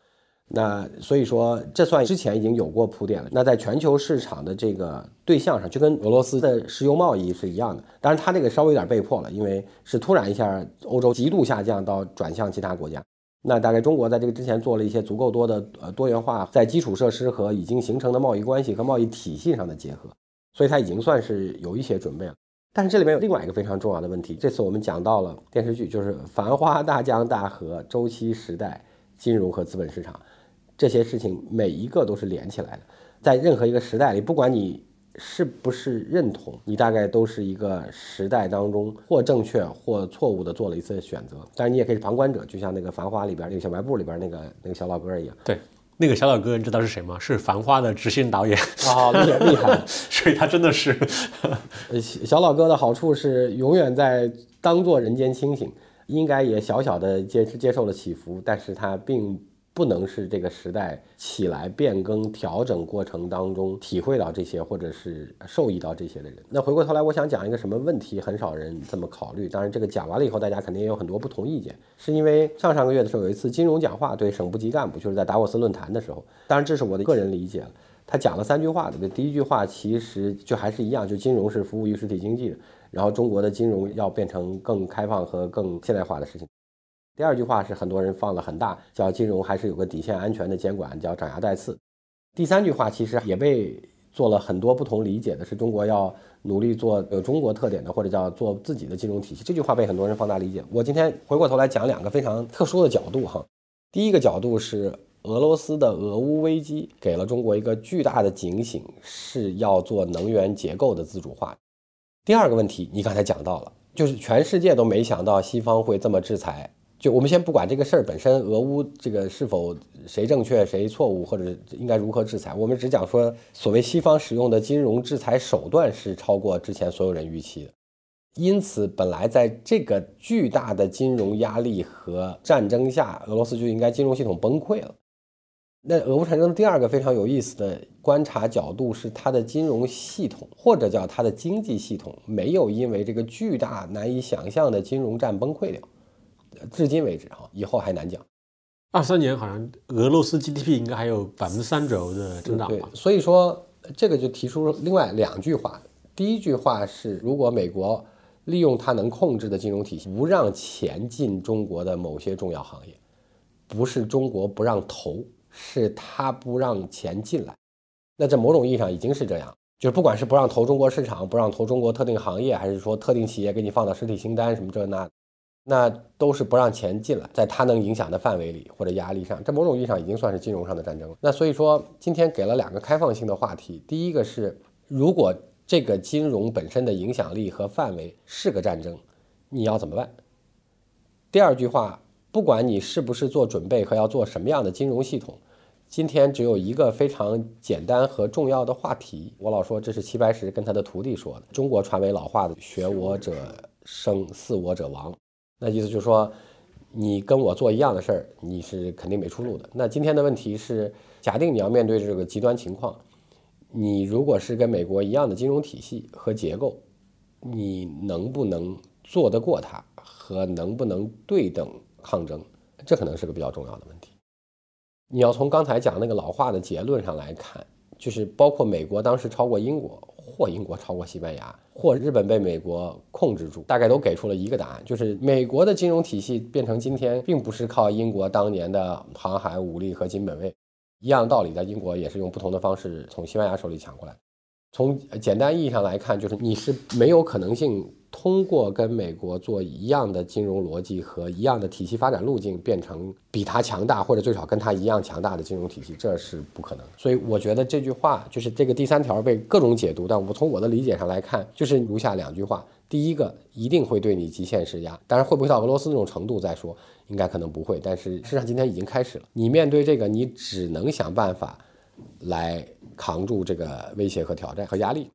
那所以说，这算之前已经有过铺垫了。那在全球市场的这个对象上，就跟俄罗斯的石油贸易是一样的。当然，它这个稍微有点被迫了，因为是突然一下欧洲极度下降到转向其他国家。那大概中国在这个之前做了一些足够多的呃多元化，在基础设施和已经形成的贸易关系和贸易体系上的结合，所以它已经算是有一些准备了。但是这里面有另外一个非常重要的问题，这次我们讲到了电视剧，就是《繁花》、大江大河、周期时代、金融和资本市场这些事情，每一个都是连起来的。在任何一个时代里，不管你是不是认同，你大概都是一个时代当中或正确或错误的做了一次选择。但是你也可以是旁观者，就像那个《繁花》里边那个小卖部里边那个那个小老哥一样。对，那个小老哥你知道是谁吗？是《繁花》的执行导演。哦，厉害厉害！所以他真的是，呃，小老哥的好处是永远在当做人间清醒，应该也小小的接接受了起伏，但是他并。不能是这个时代起来变更调整过程当中体会到这些或者是受益到这些的人。那回过头来，我想讲一个什么问题，很少人这么考虑。当然，这个讲完了以后，大家肯定也有很多不同意见。是因为上上个月的时候有一次金融讲话，对省部级干部，就是在达沃斯论坛的时候。当然，这是我的个人理解了。他讲了三句话对，第一句话其实就还是一样，就金融是服务于实体经济的，然后中国的金融要变成更开放和更现代化的事情。第二句话是很多人放了很大，叫金融还是有个底线安全的监管，叫长牙带刺。第三句话其实也被做了很多不同理解的，是中国要努力做有中国特点的，或者叫做自己的金融体系。这句话被很多人放大理解。我今天回过头来讲两个非常特殊的角度哈。第一个角度是俄罗斯的俄乌危机给了中国一个巨大的警醒，是要做能源结构的自主化。第二个问题你刚才讲到了，就是全世界都没想到西方会这么制裁。就我们先不管这个事儿本身，俄乌这个是否谁正确谁错误，或者应该如何制裁，我们只讲说，所谓西方使用的金融制裁手段是超过之前所有人预期的。因此，本来在这个巨大的金融压力和战争下，俄罗斯就应该金融系统崩溃了。那俄乌战争第二个非常有意思的观察角度是，它的金融系统或者叫它的经济系统，没有因为这个巨大难以想象的金融战崩溃掉。至今为止，哈，以后还难讲。二三年好像俄罗斯 GDP 应该还有百分之三左右的增长吧？所以说，这个就提出另外两句话。第一句话是，如果美国利用它能控制的金融体系，不让钱进中国的某些重要行业，不是中国不让投，是他不让钱进来。那在某种意义上已经是这样，就是不管是不让投中国市场，不让投中国特定行业，还是说特定企业给你放到实体清单什么这那。那都是不让钱进来，在他能影响的范围里或者压力上，这某种意义上已经算是金融上的战争了。那所以说，今天给了两个开放性的话题，第一个是，如果这个金融本身的影响力和范围是个战争，你要怎么办？第二句话，不管你是不是做准备和要做什么样的金融系统，今天只有一个非常简单和重要的话题。我老说这是齐白石跟他的徒弟说的，中国传为老话的“学我者生，似我者亡”。那意思就是说，你跟我做一样的事儿，你是肯定没出路的。那今天的问题是，假定你要面对这个极端情况，你如果是跟美国一样的金融体系和结构，你能不能做得过它，和能不能对等抗争，这可能是个比较重要的问题。你要从刚才讲那个老化的结论上来看，就是包括美国当时超过英国。或英国超过西班牙，或日本被美国控制住，大概都给出了一个答案，就是美国的金融体系变成今天，并不是靠英国当年的航海武力和金本位，一样道理，在英国也是用不同的方式从西班牙手里抢过来。从简单意义上来看，就是你是没有可能性通过跟美国做一样的金融逻辑和一样的体系发展路径，变成比它强大或者最少跟它一样强大的金融体系，这是不可能。所以我觉得这句话就是这个第三条被各种解读，但我从我的理解上来看，就是如下两句话：第一个，一定会对你极限施压，当然会不会到俄罗斯那种程度再说，应该可能不会。但是事实上今天已经开始了，你面对这个，你只能想办法来。扛住这个威胁和挑战和压力，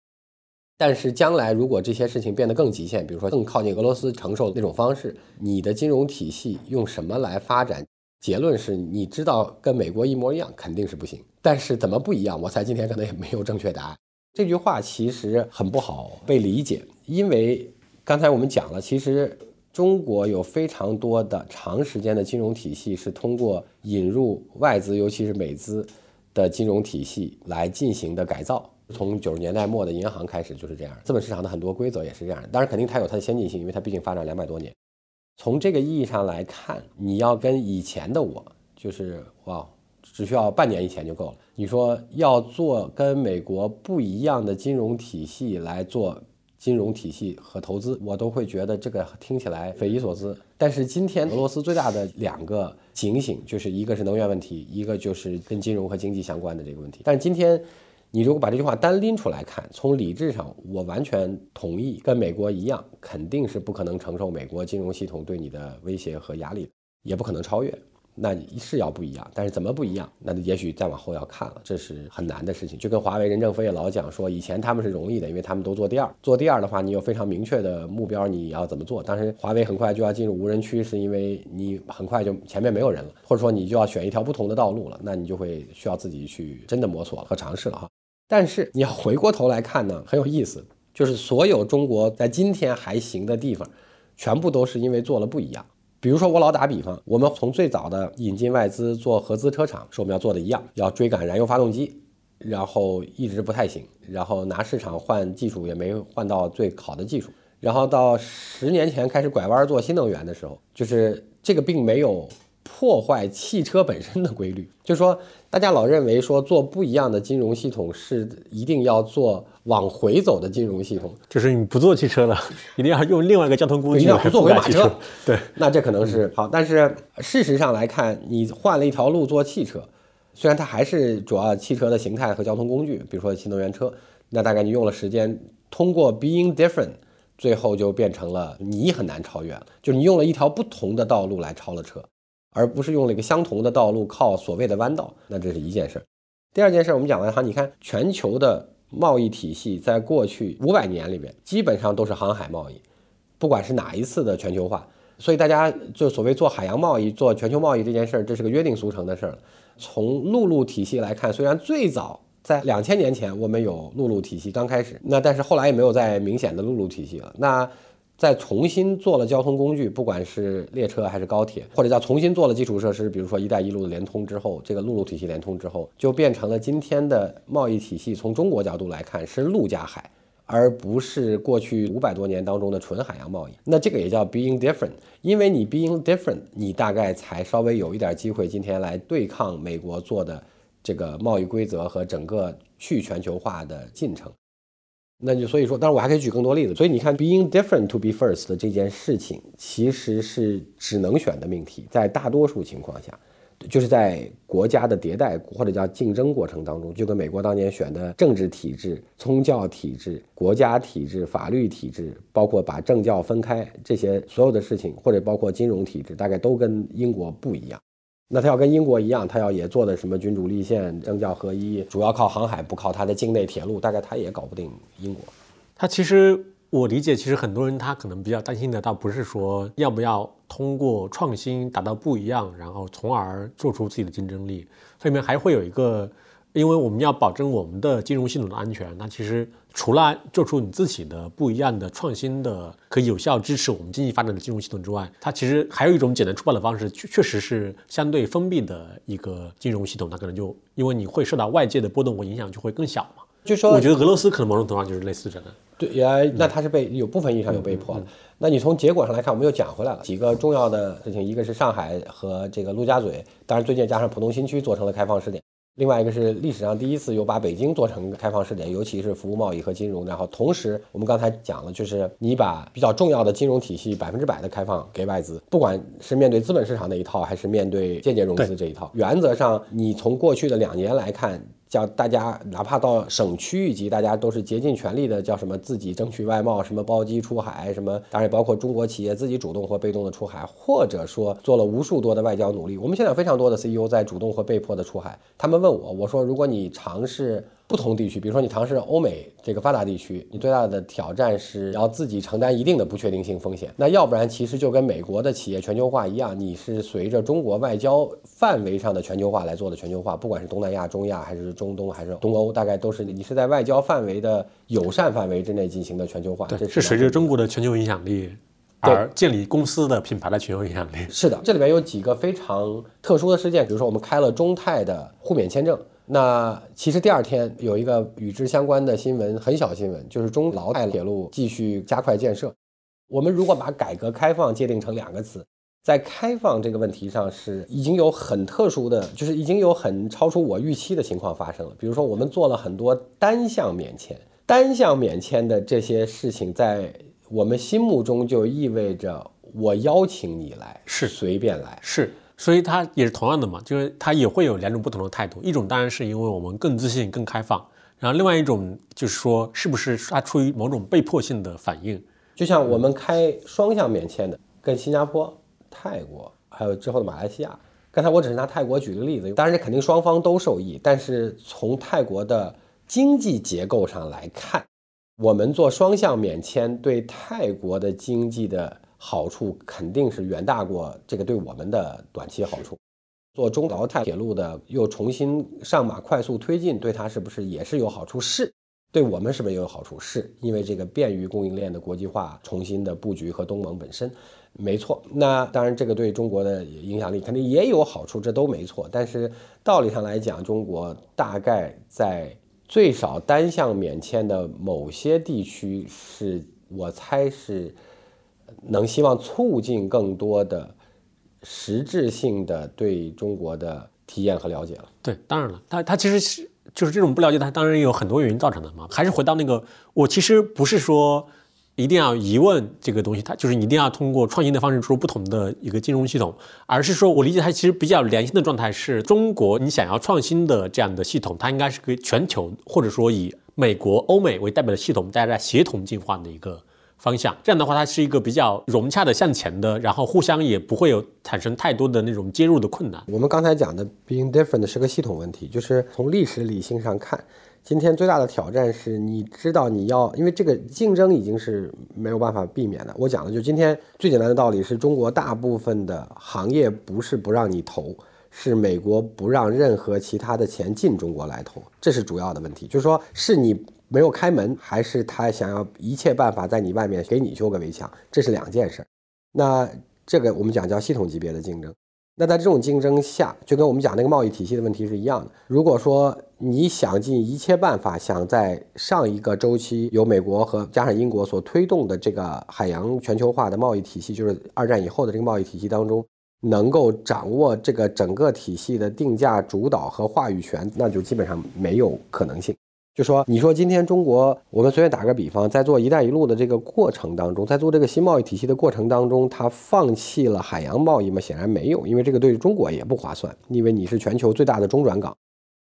但是将来如果这些事情变得更极限，比如说更靠近俄罗斯承受那种方式，你的金融体系用什么来发展？结论是你知道跟美国一模一样，肯定是不行。但是怎么不一样？我猜今天可能也没有正确答案。这句话其实很不好被理解，因为刚才我们讲了，其实中国有非常多的长时间的金融体系是通过引入外资，尤其是美资。的金融体系来进行的改造，从九十年代末的银行开始就是这样。资本市场的很多规则也是这样。当然，肯定它有它的先进性，因为它毕竟发展两百多年。从这个意义上来看，你要跟以前的我，就是哇，只需要半年以前就够了。你说要做跟美国不一样的金融体系来做。金融体系和投资，我都会觉得这个听起来匪夷所思。但是今天俄罗斯最大的两个警醒，就是一个是能源问题，一个就是跟金融和经济相关的这个问题。但今天。你如果把这句话单拎出来看，从理智上，我完全同意，跟美国一样，肯定是不可能承受美国金融系统对你的威胁和压力，也不可能超越。那你是要不一样，但是怎么不一样？那也许再往后要看了，这是很难的事情。就跟华为任正非也老讲说，以前他们是容易的，因为他们都做第二。做第二的话，你有非常明确的目标，你要怎么做？当时华为很快就要进入无人区，是因为你很快就前面没有人了，或者说你就要选一条不同的道路了，那你就会需要自己去真的摸索和尝试了哈。但是你要回过头来看呢，很有意思，就是所有中国在今天还行的地方，全部都是因为做了不一样。比如说我老打比方，我们从最早的引进外资做合资车厂，是我们要做的一样，要追赶燃油发动机，然后一直不太行，然后拿市场换技术也没换到最好的技术，然后到十年前开始拐弯做新能源的时候，就是这个并没有。破坏汽车本身的规律，就是说，大家老认为说做不一样的金融系统是一定要做往回走的金融系统，就是你不做汽车了，一定要用另外一个交通工具，一定要不做马车。对，那这可能是好，但是事实上来看，你换了一条路做汽车，虽然它还是主要汽车的形态和交通工具，比如说新能源车，那大概你用了时间，通过 being different，最后就变成了你很难超越了，就是你用了一条不同的道路来超了车。而不是用了一个相同的道路，靠所谓的弯道，那这是一件事儿。第二件事儿，我们讲了哈，你看全球的贸易体系在过去五百年里面，基本上都是航海贸易，不管是哪一次的全球化，所以大家就所谓做海洋贸易、做全球贸易这件事儿，这是个约定俗成的事儿。从陆路体系来看，虽然最早在两千年前我们有陆路体系刚开始，那但是后来也没有再明显的陆路体系了。那再重新做了交通工具，不管是列车还是高铁，或者叫重新做了基础设施，比如说“一带一路”的联通之后，这个陆路体系联通之后，就变成了今天的贸易体系。从中国角度来看，是陆加海，而不是过去五百多年当中的纯海洋贸易。那这个也叫 being different，因为你 being different，你大概才稍微有一点机会，今天来对抗美国做的这个贸易规则和整个去全球化的进程。那就所以说，当然我还可以举更多例子。所以你看，being different to be first 的这件事情，其实是只能选的命题。在大多数情况下，就是在国家的迭代或者叫竞争过程当中，就跟美国当年选的政治体制、宗教体制、国家体制、法律体制，包括把政教分开这些所有的事情，或者包括金融体制，大概都跟英国不一样。那他要跟英国一样，他要也做的什么君主立宪、政教合一，主要靠航海，不靠他的境内铁路，大概他也搞不定英国。他其实我理解，其实很多人他可能比较担心的，倒不是说要不要通过创新达到不一样，然后从而做出自己的竞争力，后面还会有一个。因为我们要保证我们的金融系统的安全，那其实除了做出你自己的不一样的创新的，可以有效支持我们经济发展的金融系统之外，它其实还有一种简单粗暴的方式，确确实是相对封闭的一个金融系统，它可能就因为你会受到外界的波动和影响就会更小嘛。就说我觉得俄罗斯可能某种程度上就是类似这个。对，也那它是被有部分意义上有被迫了。那你从结果上来看，我们又讲回来了几个重要的事情，一个是上海和这个陆家嘴，当然最近加上浦东新区做成了开放试点。另外一个是历史上第一次有把北京做成开放试点，尤其是服务贸易和金融。然后同时，我们刚才讲了，就是你把比较重要的金融体系百分之百的开放给外资，不管是面对资本市场那一套，还是面对间接融资这一套，原则上你从过去的两年来看。叫大家哪怕到省区域级，大家都是竭尽全力的，叫什么自己争取外贸，什么包机出海，什么当然也包括中国企业自己主动或被动的出海，或者说做了无数多的外交努力。我们现在有非常多的 CEO 在主动或被迫的出海。他们问我，我说如果你尝试。不同地区，比如说你尝试欧美这个发达地区，你最大的挑战是要自己承担一定的不确定性风险。那要不然，其实就跟美国的企业全球化一样，你是随着中国外交范围上的全球化来做的全球化，不管是东南亚、中亚还是中东还是东欧，大概都是你是在外交范围的友善范围之内进行的全球化。对，是随着中国的全球影响力而建立公司的品牌的全球影响力。是的，这里边有几个非常特殊的事件，比如说我们开了中泰的互免签证。那其实第二天有一个与之相关的新闻，很小新闻，就是中老泰铁路继续加快建设。我们如果把改革开放界定成两个词，在开放这个问题上是已经有很特殊的，就是已经有很超出我预期的情况发生了。比如说，我们做了很多单向免签，单向免签的这些事情，在我们心目中就意味着我邀请你来，是随便来，是，所以它也是同样的嘛，就是它也会有两种不同的态度，一种当然是因为我们更自信、更开放，然后另外一种就是说，是不是它出于某种被迫性的反应？就像我们开双向免签的，跟新加坡、泰国还有之后的马来西亚。刚才我只是拿泰国举个例子，当然肯定双方都受益，但是从泰国的。经济结构上来看，我们做双向免签对泰国的经济的好处肯定是远大过这个对我们的短期好处。做中老泰铁路的又重新上马快速推进，对它是不是也是有好处？是，对我们是不是也有好处？是因为这个便于供应链的国际化重新的布局和东盟本身，没错。那当然这个对中国的影响力肯定也有好处，这都没错。但是道理上来讲，中国大概在。最少单向免签的某些地区，是我猜是能希望促进更多的实质性的对中国的体验和了解了。对，当然了，它它其实是就是这种不了解，它当然有很多原因造成的嘛。还是回到那个，我其实不是说。一定要疑问这个东西，它就是你一定要通过创新的方式出不同的一个金融系统，而是说我理解它其实比较良心的状态是中国，你想要创新的这样的系统，它应该是个全球或者说以美国、欧美为代表的系统，大家协同进化的一个方向。这样的话，它是一个比较融洽的向前的，然后互相也不会有产生太多的那种接入的困难。我们刚才讲的 being different 是个系统问题，就是从历史理性上看。今天最大的挑战是，你知道你要，因为这个竞争已经是没有办法避免的。我讲的就今天最简单的道理是，中国大部分的行业不是不让你投，是美国不让任何其他的钱进中国来投，这是主要的问题。就是说，是你没有开门，还是他想要一切办法在你外面给你修个围墙，这是两件事。那这个我们讲叫系统级别的竞争。那在这种竞争下，就跟我们讲那个贸易体系的问题是一样的。如果说你想尽一切办法，想在上一个周期由美国和加上英国所推动的这个海洋全球化的贸易体系，就是二战以后的这个贸易体系当中，能够掌握这个整个体系的定价主导和话语权，那就基本上没有可能性。就说，你说今天中国，我们随便打个比方，在做“一带一路”的这个过程当中，在做这个新贸易体系的过程当中，它放弃了海洋贸易吗？显然没有，因为这个对中国也不划算，因为你是全球最大的中转港，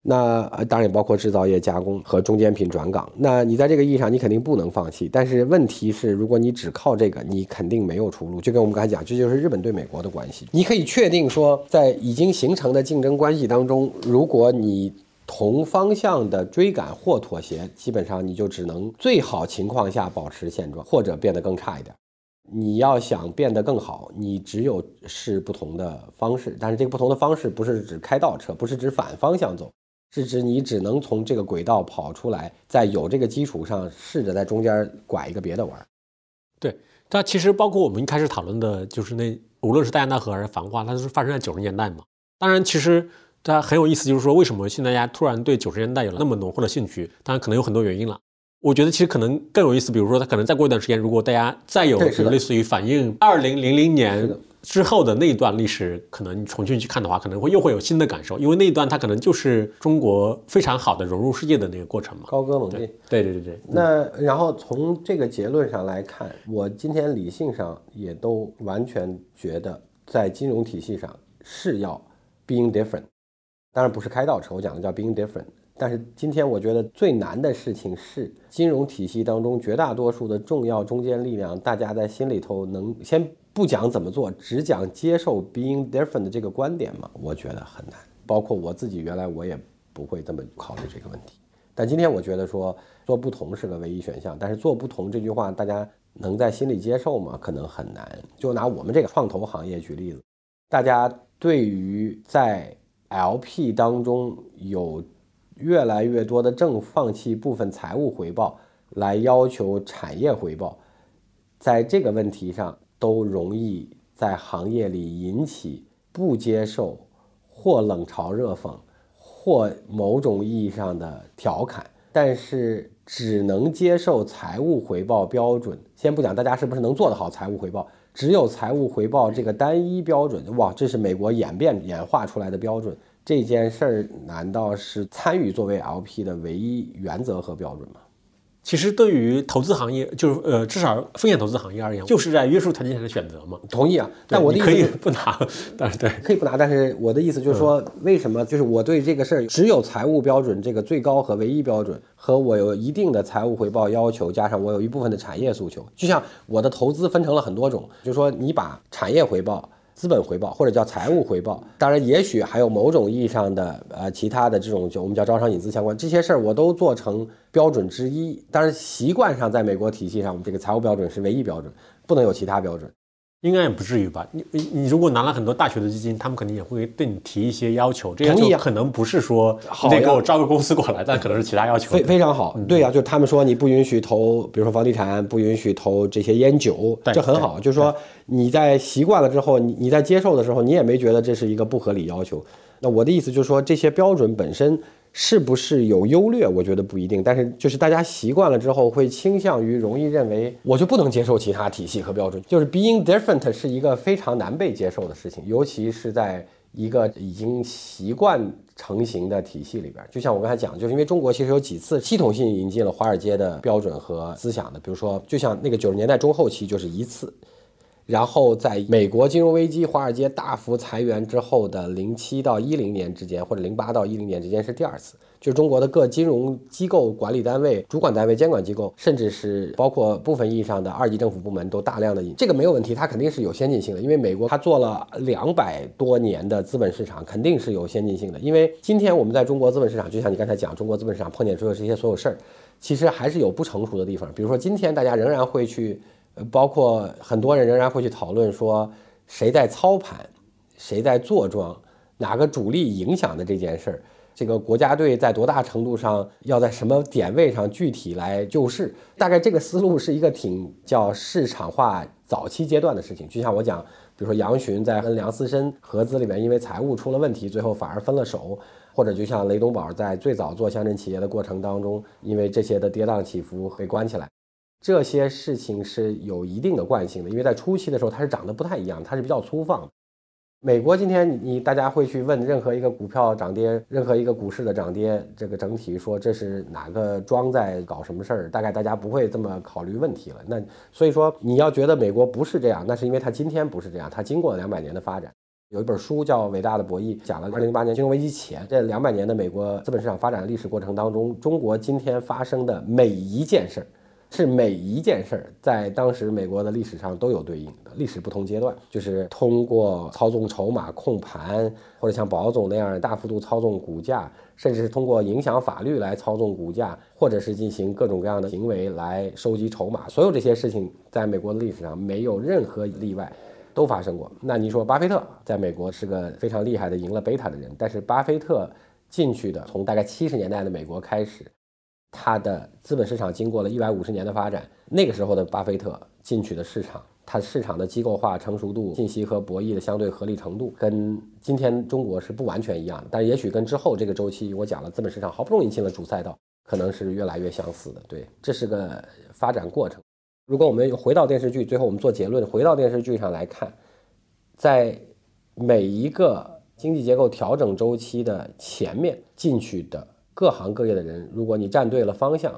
那当然也包括制造业加工和中间品转港。那你在这个意义上，你肯定不能放弃。但是问题是，如果你只靠这个，你肯定没有出路。就跟我们刚才讲，这就是日本对美国的关系。你可以确定说，在已经形成的竞争关系当中，如果你同方向的追赶或妥协，基本上你就只能最好情况下保持现状，或者变得更差一点。你要想变得更好，你只有是不同的方式。但是这个不同的方式不是指开倒车，不是指反方向走，是指你只能从这个轨道跑出来，在有这个基础上试着在中间拐一个别的弯。对，它其实包括我们一开始讨论的，就是那无论是戴安娜河还是繁华，它都是发生在九十年代嘛。当然，其实。它很有意思，就是说为什么现在大家突然对九十年代有了那么浓厚的兴趣？当然可能有很多原因了。我觉得其实可能更有意思，比如说它可能再过一段时间，如果大家再有类似于反映二零零零年之后的那一段历史，可能重新去看的话，可能会又会有新的感受，因为那一段它可能就是中国非常好的融入世界的那个过程嘛。高歌猛进。对对对对。那然后从这个结论上来看，我今天理性上也都完全觉得，在金融体系上是要 being different。当然不是开倒车，我讲的叫 being different。但是今天我觉得最难的事情是金融体系当中绝大多数的重要中坚力量，大家在心里头能先不讲怎么做，只讲接受 being different 的这个观点吗？我觉得很难。包括我自己原来我也不会这么考虑这个问题。但今天我觉得说做不同是个唯一选项。但是做不同这句话大家能在心里接受吗？可能很难。就拿我们这个创投行业举例子，大家对于在 LP 当中有越来越多的正放弃部分财务回报来要求产业回报，在这个问题上都容易在行业里引起不接受或冷嘲热讽或某种意义上的调侃。但是只能接受财务回报标准，先不讲大家是不是能做得好财务回报。只有财务回报这个单一标准，哇，这是美国演变演化出来的标准。这件事儿难道是参与作为 LP 的唯一原则和标准吗？其实对于投资行业，就是呃，至少风险投资行业而言，就是在约束条件下的选择嘛。同意啊，但我的意思可以不拿，但是对，可以不拿。但是我的意思就是说，为什么？就是我对这个事儿只有财务标准这个最高和唯一标准，和我有一定的财务回报要求，加上我有一部分的产业诉求。就像我的投资分成了很多种，就是说你把产业回报。资本回报或者叫财务回报，当然也许还有某种意义上的呃其他的这种就我们叫招商引资相关这些事儿，我都做成标准之一。当然习惯上在美国体系上，我们这个财务标准是唯一标准，不能有其他标准。应该也不至于吧？你你你如果拿了很多大学的基金，他们肯定也会对你提一些要求。这些可能不是说你得给我招个公司过来，但可能是其他要求。非非常好，对呀，就他们说你不允许投，比如说房地产，不允许投这些烟酒，这很好。就是说你在习惯了之后，你你在接受的时候，你也没觉得这是一个不合理要求。那我的意思就是说，这些标准本身。是不是有优劣？我觉得不一定，但是就是大家习惯了之后，会倾向于容易认为我就不能接受其他体系和标准。就是 being different 是一个非常难被接受的事情，尤其是在一个已经习惯成型的体系里边。就像我刚才讲，就是因为中国其实有几次系统性引进了华尔街的标准和思想的，比如说，就像那个九十年代中后期就是一次。然后在美国金融危机、华尔街大幅裁员之后的零七到一零年之间，或者零八到一零年之间是第二次，就中国的各金融机构、管理单位、主管单位、监管机构，甚至是包括部分意义上的二级政府部门都大量的引，这个没有问题，它肯定是有先进性的，因为美国它做了两百多年的资本市场，肯定是有先进性的。因为今天我们在中国资本市场，就像你刚才讲，中国资本市场碰见出的这些所有事儿，其实还是有不成熟的地方，比如说今天大家仍然会去。包括很多人仍然会去讨论说，谁在操盘，谁在坐庄，哪个主力影响的这件事儿，这个国家队在多大程度上要在什么点位上具体来救市？大概这个思路是一个挺叫市场化早期阶段的事情。就像我讲，比如说杨巡在跟梁思申合资里面，因为财务出了问题，最后反而分了手；或者就像雷东宝在最早做乡镇企业的过程当中，因为这些的跌宕起伏被关起来。这些事情是有一定的惯性的，因为在初期的时候它是长得不太一样，它是比较粗放。美国今天你大家会去问任何一个股票涨跌，任何一个股市的涨跌，这个整体说这是哪个庄在搞什么事儿，大概大家不会这么考虑问题了。那所以说你要觉得美国不是这样，那是因为它今天不是这样，它经过了两百年的发展。有一本书叫《伟大的博弈》，讲了二零零八年金融危机前这两百年的美国资本市场发展的历史过程当中，中国今天发生的每一件事儿。是每一件事儿在当时美国的历史上都有对应的历史不同阶段，就是通过操纵筹码控盘，或者像保总那样大幅度操纵股价，甚至是通过影响法律来操纵股价，或者是进行各种各样的行为来收集筹码。所有这些事情在美国的历史上没有任何例外，都发生过。那你说巴菲特在美国是个非常厉害的赢了贝塔的人，但是巴菲特进去的从大概七十年代的美国开始。它的资本市场经过了一百五十年的发展，那个时候的巴菲特进去的市场，它市场的机构化成熟度、信息和博弈的相对合理程度，跟今天中国是不完全一样的，但也许跟之后这个周期，我讲了资本市场好不容易进了主赛道，可能是越来越相似的。对，这是个发展过程。如果我们回到电视剧，最后我们做结论，回到电视剧上来看，在每一个经济结构调整周期的前面进去的。各行各业的人，如果你站对了方向，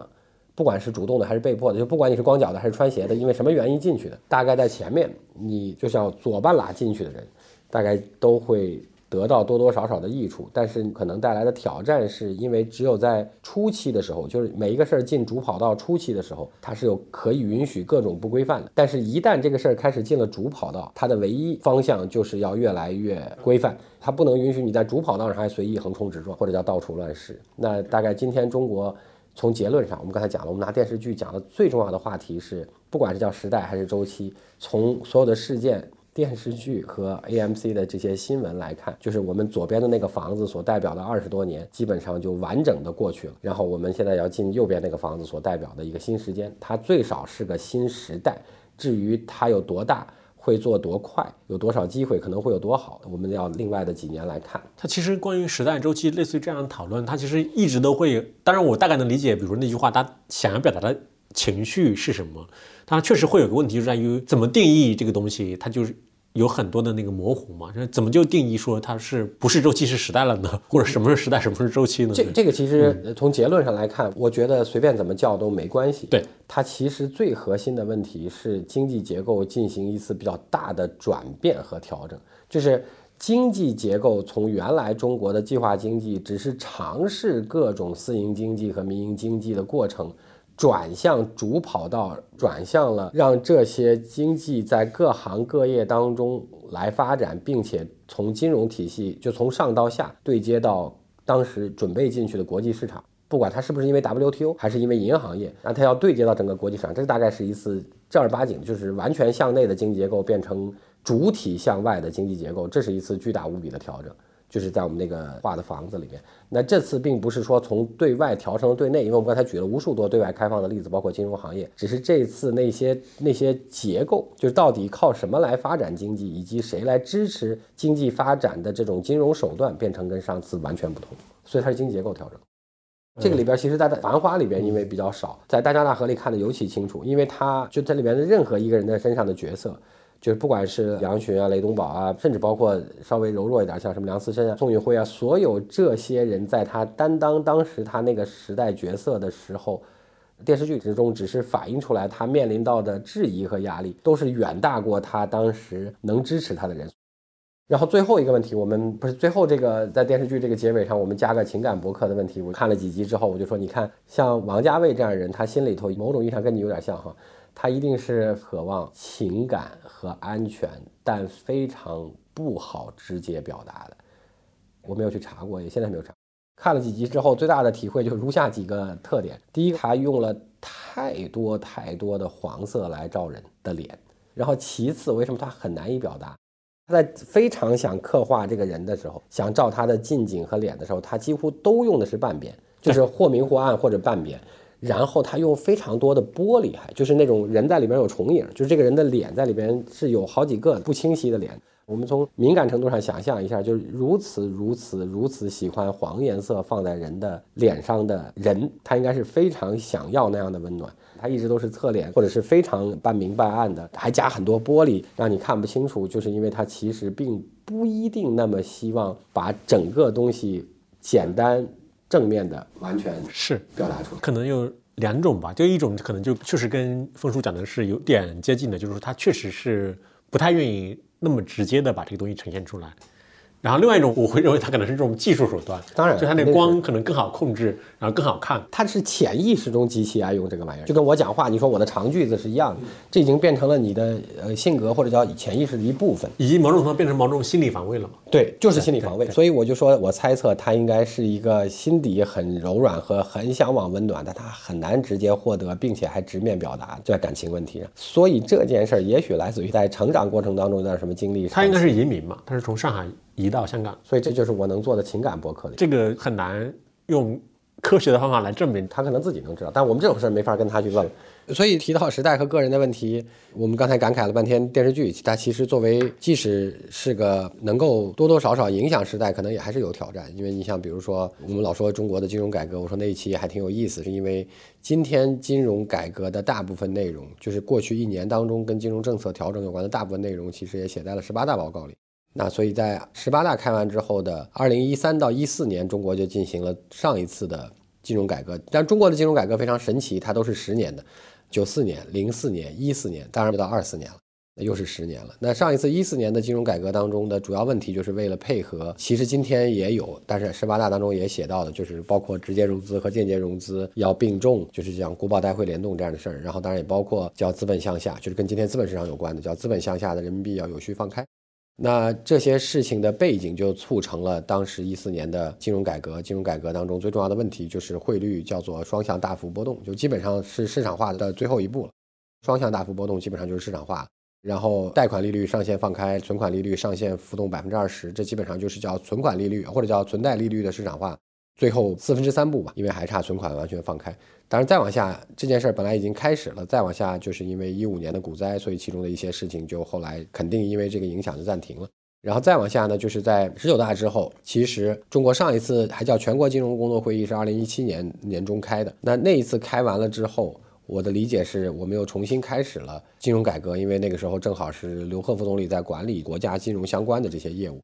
不管是主动的还是被迫的，就不管你是光脚的还是穿鞋的，因为什么原因进去的，大概在前面，你就像左半拉进去的人，大概都会。得到多多少少的益处，但是可能带来的挑战是因为只有在初期的时候，就是每一个事儿进主跑道初期的时候，它是有可以允许各种不规范的。但是，一旦这个事儿开始进了主跑道，它的唯一方向就是要越来越规范，它不能允许你在主跑道上还随意横冲直撞，或者叫到处乱试。那大概今天中国从结论上，我们刚才讲了，我们拿电视剧讲的最重要的话题是，不管是叫时代还是周期，从所有的事件。电视剧和 AMC 的这些新闻来看，就是我们左边的那个房子所代表的二十多年，基本上就完整的过去了。然后我们现在要进右边那个房子所代表的一个新时间，它最少是个新时代。至于它有多大，会做多快，有多少机会，可能会有多好，我们要另外的几年来看。它其实关于时代周期，类似于这样的讨论，它其实一直都会。当然，我大概能理解，比如那句话，它想要表达的情绪是什么。它确实会有个问题，就在于怎么定义这个东西，它就是。有很多的那个模糊嘛，这怎么就定义说它是不是周期是时代了呢？或者什么是时代，什么是周期呢？这这个其实从结论上来看，我觉得随便怎么叫都没关系。对，它其实最核心的问题是经济结构进行一次比较大的转变和调整，就是经济结构从原来中国的计划经济只是尝试各种私营经济和民营经济的过程。转向主跑道，转向了让这些经济在各行各业当中来发展，并且从金融体系就从上到下对接到当时准备进去的国际市场，不管它是不是因为 WTO 还是因为银行业，那它要对接到整个国际市场，这大概是一次正儿八经就是完全向内的经济结构变成主体向外的经济结构，这是一次巨大无比的调整。就是在我们那个画的房子里面，那这次并不是说从对外调成对内，因为我们刚才举了无数多对外开放的例子，包括金融行业，只是这次那些那些结构，就是到底靠什么来发展经济，以及谁来支持经济发展的这种金融手段，变成跟上次完全不同，所以它是经济结构调整。这个里边其实，在《繁花》里边，因为比较少，在《大江大河》里看的尤其清楚，因为它就在里边的任何一个人的身上的角色。就是不管是杨巡啊、雷东宝啊，甚至包括稍微柔弱一点，像什么梁思申啊、宋运辉啊，所有这些人在他担当当时他那个时代角色的时候，电视剧之中只是反映出来他面临到的质疑和压力，都是远大过他当时能支持他的人。然后最后一个问题，我们不是最后这个在电视剧这个结尾上，我们加个情感博客的问题。我看了几集之后，我就说，你看像王家卫这样人，他心里头某种意义上跟你有点像哈。他一定是渴望情感和安全，但非常不好直接表达的。我没有去查过，也现在没有查。看了几集之后，最大的体会就是如下几个特点：第一，他用了太多太多的黄色来照人的脸；然后其次，为什么他很难以表达？他在非常想刻画这个人的时候，想照他的近景和脸的时候，他几乎都用的是半边，就是或明或暗或者半边。然后他用非常多的玻璃，还就是那种人在里边有重影，就是这个人的脸在里边是有好几个不清晰的脸。我们从敏感程度上想象一下，就是如此如此如此喜欢黄颜色放在人的脸上的人，他应该是非常想要那样的温暖。他一直都是侧脸，或者是非常半明半暗的，还加很多玻璃让你看不清楚，就是因为他其实并不一定那么希望把整个东西简单。正面的完全是表达出来，可能有两种吧，就一种可能就确实跟风叔讲的是有点接近的，就是说他确实是不太愿意那么直接的把这个东西呈现出来。然后另外一种，我会认为它可能是这种技术手段，当然，就它那光可能更好控制，然后更好看。它是潜意识中极其爱用这个玩意儿，就跟我讲话，你说我的长句子是一样的，这已经变成了你的呃性格或者叫潜意识的一部分，以及某种程度变成某种心理防卫了嘛？对，就是心理防卫。所以我就说我猜测他应该是一个心底很柔软和很向往温暖的，他很难直接获得，并且还直面表达在感情问题上。所以这件事儿也许来自于在成长过程当中有点什么经历。他应该是移民嘛？他是从上海。移到香港，所以这就是我能做的情感博客这个很难用科学的方法来证明，他可能自己能知道，但我们这种事儿没法跟他去问。所以提到时代和个人的问题，我们刚才感慨了半天电视剧，它其实作为即使是个能够多多少少影响时代，可能也还是有挑战。因为你像比如说我们老说中国的金融改革，我说那一期还挺有意思，是因为今天金融改革的大部分内容，就是过去一年当中跟金融政策调整有关的大部分内容，其实也写在了十八大报告里。那所以在十八大开完之后的二零一三到一四年，中国就进行了上一次的金融改革。但中国的金融改革非常神奇，它都是十年的，九四年、零四年、一四年，当然不到二四年了，那又是十年了。那上一次一四年的金融改革当中的主要问题，就是为了配合，其实今天也有，但是十八大当中也写到的，就是包括直接融资和间接融资要并重，就是像国保贷汇联动这样的事儿。然后当然也包括叫资本向下，就是跟今天资本市场有关的，叫资本向下的人民币要有序放开。那这些事情的背景就促成了当时一四年的金融改革。金融改革当中最重要的问题就是汇率叫做双向大幅波动，就基本上是市场化的最后一步了。双向大幅波动基本上就是市场化，然后贷款利率上限放开，存款利率上限浮动百分之二十，这基本上就是叫存款利率或者叫存贷利率的市场化。最后四分之三步吧，因为还差存款完全放开。当然再往下这件事儿本来已经开始了，再往下就是因为一五年的股灾，所以其中的一些事情就后来肯定因为这个影响就暂停了。然后再往下呢，就是在十九大之后，其实中国上一次还叫全国金融工作会议是二零一七年年中开的。那那一次开完了之后，我的理解是我们又重新开始了金融改革，因为那个时候正好是刘鹤副总理在管理国家金融相关的这些业务。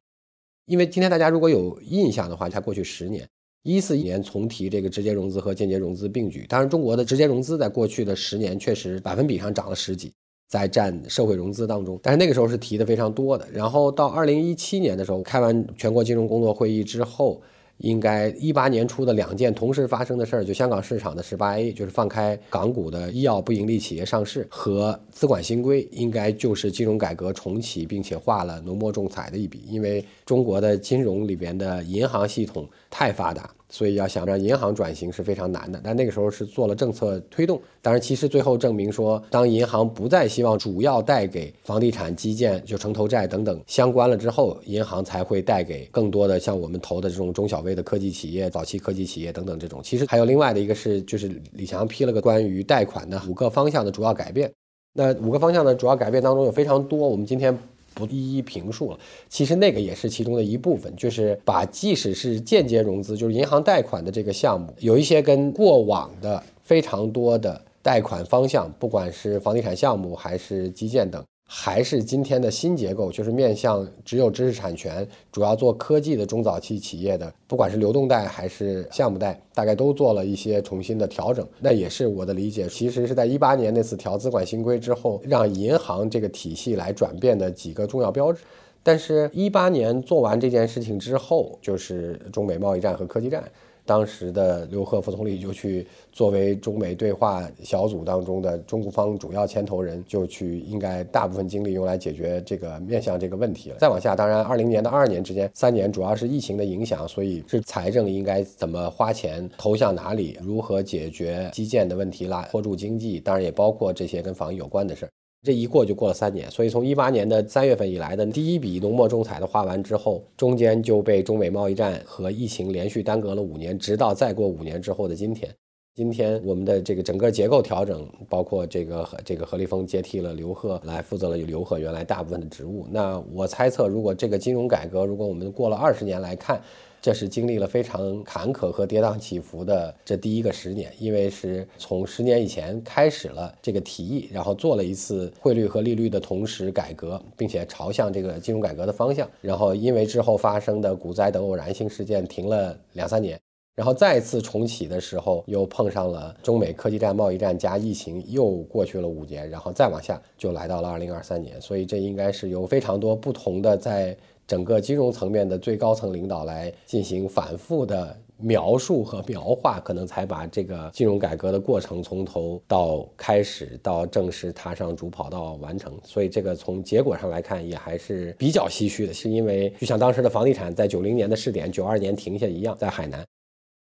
因为今天大家如果有印象的话，才过去十年，一四年重提这个直接融资和间接融资并举。当然，中国的直接融资在过去的十年确实百分比上涨了十几，在占社会融资当中，但是那个时候是提的非常多的。然后到二零一七年的时候，开完全国金融工作会议之后。应该一八年初的两件同时发生的事儿，就香港市场的十八 A，就是放开港股的医药不盈利企业上市和资管新规，应该就是金融改革重启并且画了浓墨重彩的一笔，因为中国的金融里边的银行系统太发达。所以要想让银行转型是非常难的，但那个时候是做了政策推动。当然，其实最后证明说，当银行不再希望主要贷给房地产、基建、就城投债等等相关了之后，银行才会贷给更多的像我们投的这种中小微的科技企业、早期科技企业等等这种。其实还有另外的一个是，就是李强批了个关于贷款的五个方向的主要改变。那五个方向的主要改变当中有非常多，我们今天。不一一评述了，其实那个也是其中的一部分，就是把即使是间接融资，就是银行贷款的这个项目，有一些跟过往的非常多的贷款方向，不管是房地产项目还是基建等。还是今天的新结构，就是面向只有知识产权、主要做科技的中早期企业的，不管是流动贷还是项目贷，大概都做了一些重新的调整。那也是我的理解，其实是在一八年那次调资管新规之后，让银行这个体系来转变的几个重要标志。但是，一八年做完这件事情之后，就是中美贸易战和科技战。当时的刘鹤副总理就去作为中美对话小组当中的中国方主要牵头人，就去应该大部分精力用来解决这个面向这个问题了。再往下，当然二零年到二二年之间三年主要是疫情的影响，所以是财政应该怎么花钱投向哪里，如何解决基建的问题啦拖住经济，当然也包括这些跟防疫有关的事儿。这一过就过了三年，所以从一八年的三月份以来的第一笔浓墨重彩的画完之后，中间就被中美贸易战和疫情连续耽搁了五年，直到再过五年之后的今天。今天我们的这个整个结构调整，包括这个这个何立峰接替了刘鹤来负责了刘鹤原来大部分的职务。那我猜测，如果这个金融改革，如果我们过了二十年来看。这是经历了非常坎坷和跌宕起伏的这第一个十年，因为是从十年以前开始了这个提议，然后做了一次汇率和利率的同时改革，并且朝向这个金融改革的方向，然后因为之后发生的股灾等偶然性事件停了两三年，然后再次重启的时候又碰上了中美科技战、贸易战加疫情，又过去了五年，然后再往下就来到了二零二三年，所以这应该是有非常多不同的在。整个金融层面的最高层领导来进行反复的描述和描画，可能才把这个金融改革的过程从头到开始到正式踏上主跑道完成。所以这个从结果上来看也还是比较唏嘘的，是因为就像当时的房地产在九零年的试点，九二年停下一样，在海南，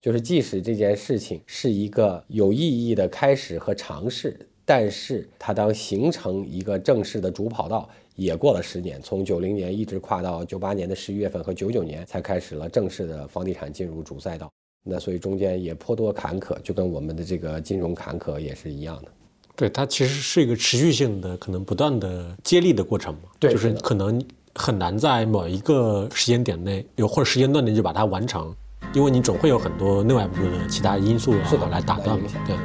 就是即使这件事情是一个有意义的开始和尝试，但是它当形成一个正式的主跑道。也过了十年，从九零年一直跨到九八年的十一月份和九九年，才开始了正式的房地产进入主赛道。那所以中间也颇多坎坷，就跟我们的这个金融坎坷也是一样的。对，它其实是一个持续性的、可能不断的接力的过程嘛。对，就是可能很难在某一个时间点内，有或者时间段内就把它完成，因为你总会有很多内外部的其他因素是的来打断。对。